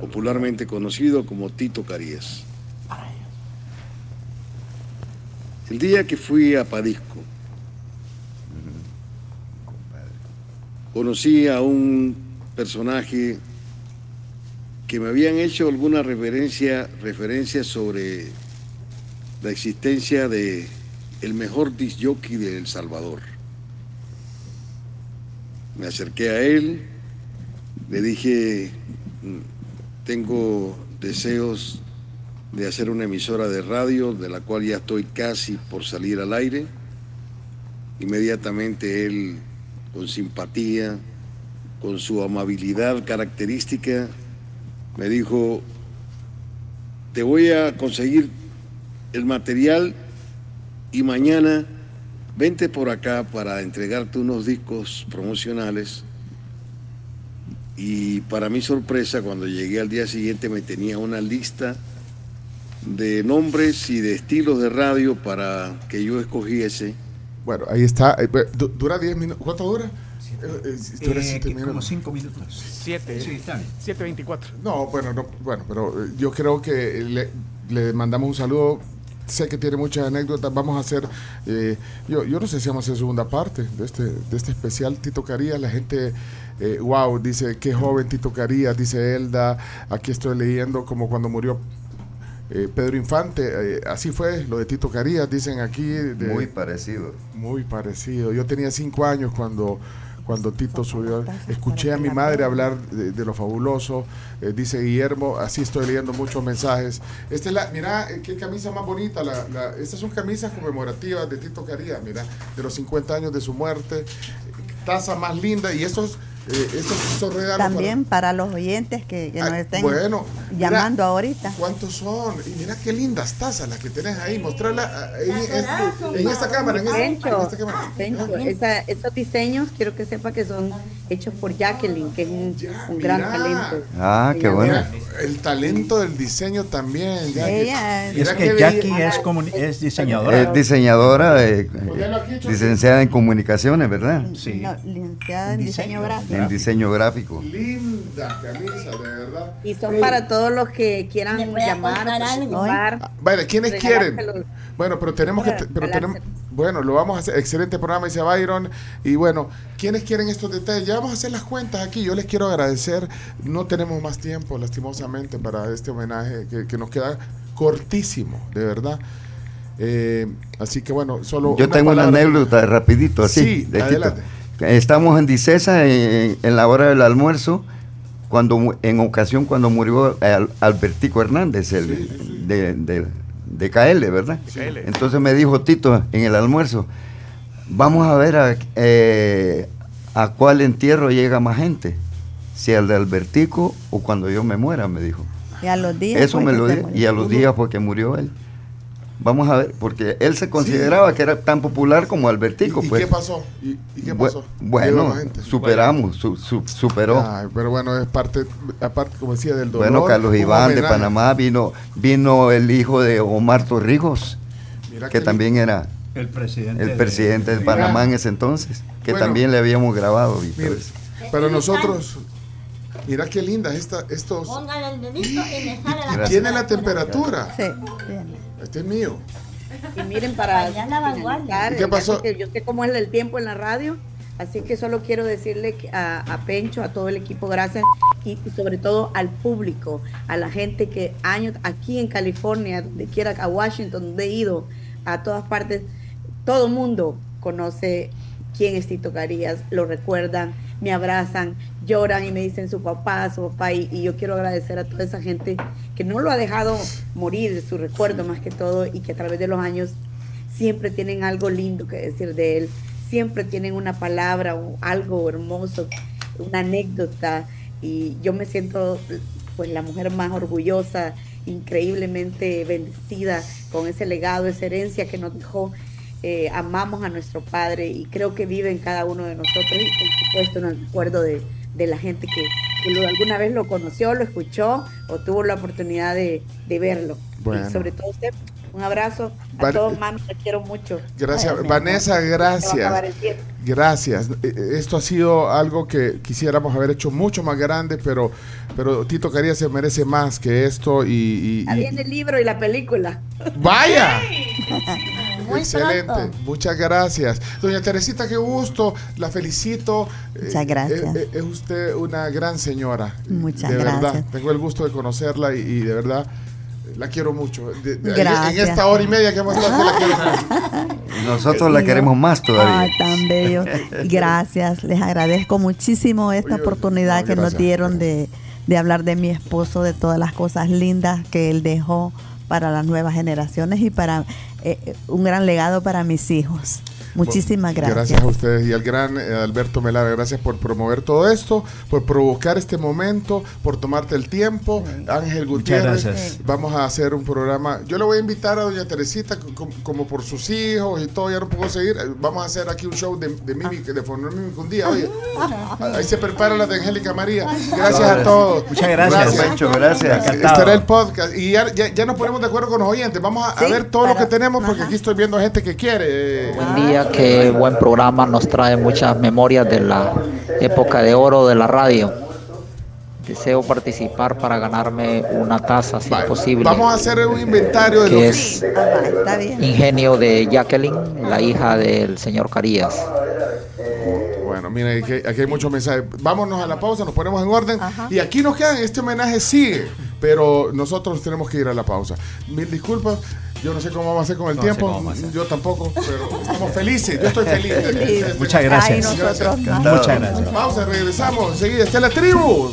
popularmente conocido como Tito Carías. El día que fui a Padisco, conocí a un personaje que me habían hecho alguna referencia, referencia sobre la existencia de el mejor disc jockey de El Salvador. Me acerqué a él, le dije, "Mm, tengo deseos de hacer una emisora de radio, de la cual ya estoy casi por salir al aire. Inmediatamente él, con simpatía, con su amabilidad característica, me dijo, te voy a conseguir el material y mañana vente por acá para entregarte unos discos promocionales. Y para mi sorpresa, cuando llegué al día siguiente me tenía una lista de nombres y de estilos de radio para que yo escogiese. Bueno, ahí está. Eh, du- Dura 10 minutos. ¿Cuánto dura? Eh, eh, Eh, siete como. 5 minutos. Siete. Sí, está bien. 724. No, bueno, no, bueno, pero eh, yo creo que le, le mandamos un saludo. Sé que tiene muchas anécdotas. Vamos a hacer, eh, yo, yo no sé si vamos a hacer segunda parte de este, de este especial Tito Carías. La gente Eh, wow, dice, qué joven Tito Carías, dice Elda. Aquí estoy leyendo como cuando murió eh, Pedro Infante. eh, así fue lo de Tito Carías, dicen aquí. de- Muy parecido. Muy parecido. Yo tenía cinco años cuando, cuando Tito subió. Escuché a mi madre hablar de, de lo fabuloso. Eh, dice Guillermo, así estoy leyendo muchos mensajes. Esta es la, mira, eh, qué camisa más bonita. La, la- estas son camisas conmemorativas de Tito Carías, mira, de los 50 años de su muerte. Taza más linda y estos, eh, regalos. También para los oyentes que, que nos Ay, estén bueno, mira, llamando ahorita. ¿Cuántos son? Y mira qué lindas tazas las que tenés ahí. Mostrarla ah, en, en esta cámara. En esta, en Pencho, esta cámara. Pencho, esa- estos diseños quiero que sepa que son hechos por Jacqueline, que es un, un gran talento. Ah, qué bueno. El talento del diseño también. Ella- Es que Jackie bella- es, comuni- es diseñadora. Es diseñadora, eh, licenciada en comunicaciones, ¿verdad? Sí. No, licenciada en diseño gráfico. En diseño gráfico. Linda camisa, de verdad. Y son para todos los que quieran ¿Me voy a llamar, participar. Vale, ¿quiénes quieren? Bueno, pero tenemos que. Pero tenemos, bueno, lo vamos a hacer. Excelente programa, dice Byron. Y bueno, ¿quiénes quieren estos detalles? Ya vamos a hacer las cuentas aquí. Yo les quiero agradecer. No tenemos más tiempo, lastimosamente, para este homenaje que, que nos queda cortísimo, de verdad. Eh, así que bueno, solo. Yo tengo una palabra. anécdota rapidito, así. Sí, de adelante. Estamos en Dicesa en, en la hora del almuerzo, cuando en ocasión cuando murió Al- Albertico Hernández, el de, de, de KL, ¿verdad? Entonces me dijo Tito en el almuerzo, vamos a ver a, eh, a cuál entierro llega más gente, si al de Albertico o cuando yo me muera, me dijo. Y a los días. Eso me lo dijo, y a los días fue que murió él. Vamos a ver, porque él se consideraba que era tan popular como Albertico. ¿Y pues. qué pasó? ¿Y, y qué pasó? Bueno, superamos, su- su- superó. Ay, pero bueno, es parte, aparte, como decía, del dolor. bueno, Carlos Iván de. Panamá vino, vino el hijo de Omar Torrijos, Mira que también era El presidente. el presidente de. Panamá en ese entonces, que Bueno. también le habíamos grabado. y Mira. Pero nosotros, mira qué lindas esta, estos. Póngale el dedito y me sale la. Tiene la temperatura. Sí, bien. Este es mío. Y miren, para Allá en la vanguardia. finalizar, ¿Y qué pasó? que yo sé cómo es el tiempo en la radio, así que solo quiero decirle a, a Pencho, a todo el equipo, gracias, y, y sobre todo al público, a la gente que años aquí en California, donde quiera, a Washington, donde he ido, a todas partes, todo el mundo conoce quién es Tito Carías, lo recuerdan, me abrazan, lloran y me dicen su papá, su papá, y, y yo quiero agradecer a toda esa gente que no lo ha dejado morir, su recuerdo más que todo, y que a través de los años siempre tienen algo lindo que decir de él, siempre tienen una palabra o algo hermoso, una anécdota, y yo me siento pues la mujer más orgullosa, increíblemente bendecida con ese legado, esa herencia que nos dejó. Eh, amamos a nuestro padre y creo que vive en cada uno de nosotros y por supuesto en el recuerdo de, de la gente que, que lo- alguna vez lo conoció, lo escuchó o tuvo la oportunidad de, de verlo. Bueno. Y sobre todo usted, un abrazo a Van- todos, mami, te quiero mucho. Gracias, Ay, Vanessa, gracias. Gracias. Eh, eh, Esto ha sido algo que quisiéramos haber hecho mucho más grande, pero, pero Tito Carías se merece más que esto y, y- viene el libro y la película. ¡Vaya! Muy Excelente, pronto. muchas gracias. Doña Teresita, qué gusto, la felicito. Muchas Eh, gracias. eh, eh, Es, usted una gran señora. Muchas de verdad, gracias. tengo el gusto de conocerla y, y de verdad la quiero mucho. De- de- en- En Gracias. esta hora y media que hemos estado, la quiero Nosotros la queremos más todavía. Ay, tan bello. Gracias, les agradezco muchísimo esta Oye, oportunidad no, que nos gracias. dieron de, de hablar de mi esposo, de todas las cosas lindas que él dejó para las nuevas generaciones y para eh, eh, un gran legado para mis hijos. Muchísimas gracias. Gracias a ustedes y al gran eh, Alberto Melara, gracias por promover todo esto, por provocar este momento, por tomarte el tiempo. Ángel Gutiérrez, gracias. vamos a hacer un programa. Yo le voy a invitar a doña Teresita, co- co- como, por sus hijos y todo, ya no puedo seguir. eh, Vamos a hacer aquí un show de, de mímica, de Fonor Mímica un día, oye. Ahí se prepara la de Angélica María. Gracias a todos. Muchas gracias. Pencho, gracias. Encantado. Estará el podcast y ya, ya, ya nos ponemos de acuerdo con los oyentes. Vamos a, ver todo lo que tenemos porque ajá. aquí estoy viendo gente que quiere. Buen día, qué buen programa, nos trae muchas memorias de la época de oro de la radio. Deseo participar para ganarme una taza, si es posible. Vamos a hacer un inventario de que lo es Ah, ingenio de Jacqueline, la hija del señor Carías. Bueno, mira, aquí, aquí hay muchos mensajes. Vámonos a la pausa, nos ponemos en orden. Y aquí nos quedan, este homenaje sigue, pero nosotros tenemos que ir a la pausa. Mil disculpas. Yo no sé cómo vamos a hacer con el No tiempo. Yo tampoco, pero estamos felices. Yo estoy feliz. Muchas gracias. Muchas Muchas gracias. Pausa, regresamos. Enseguida está la tribu.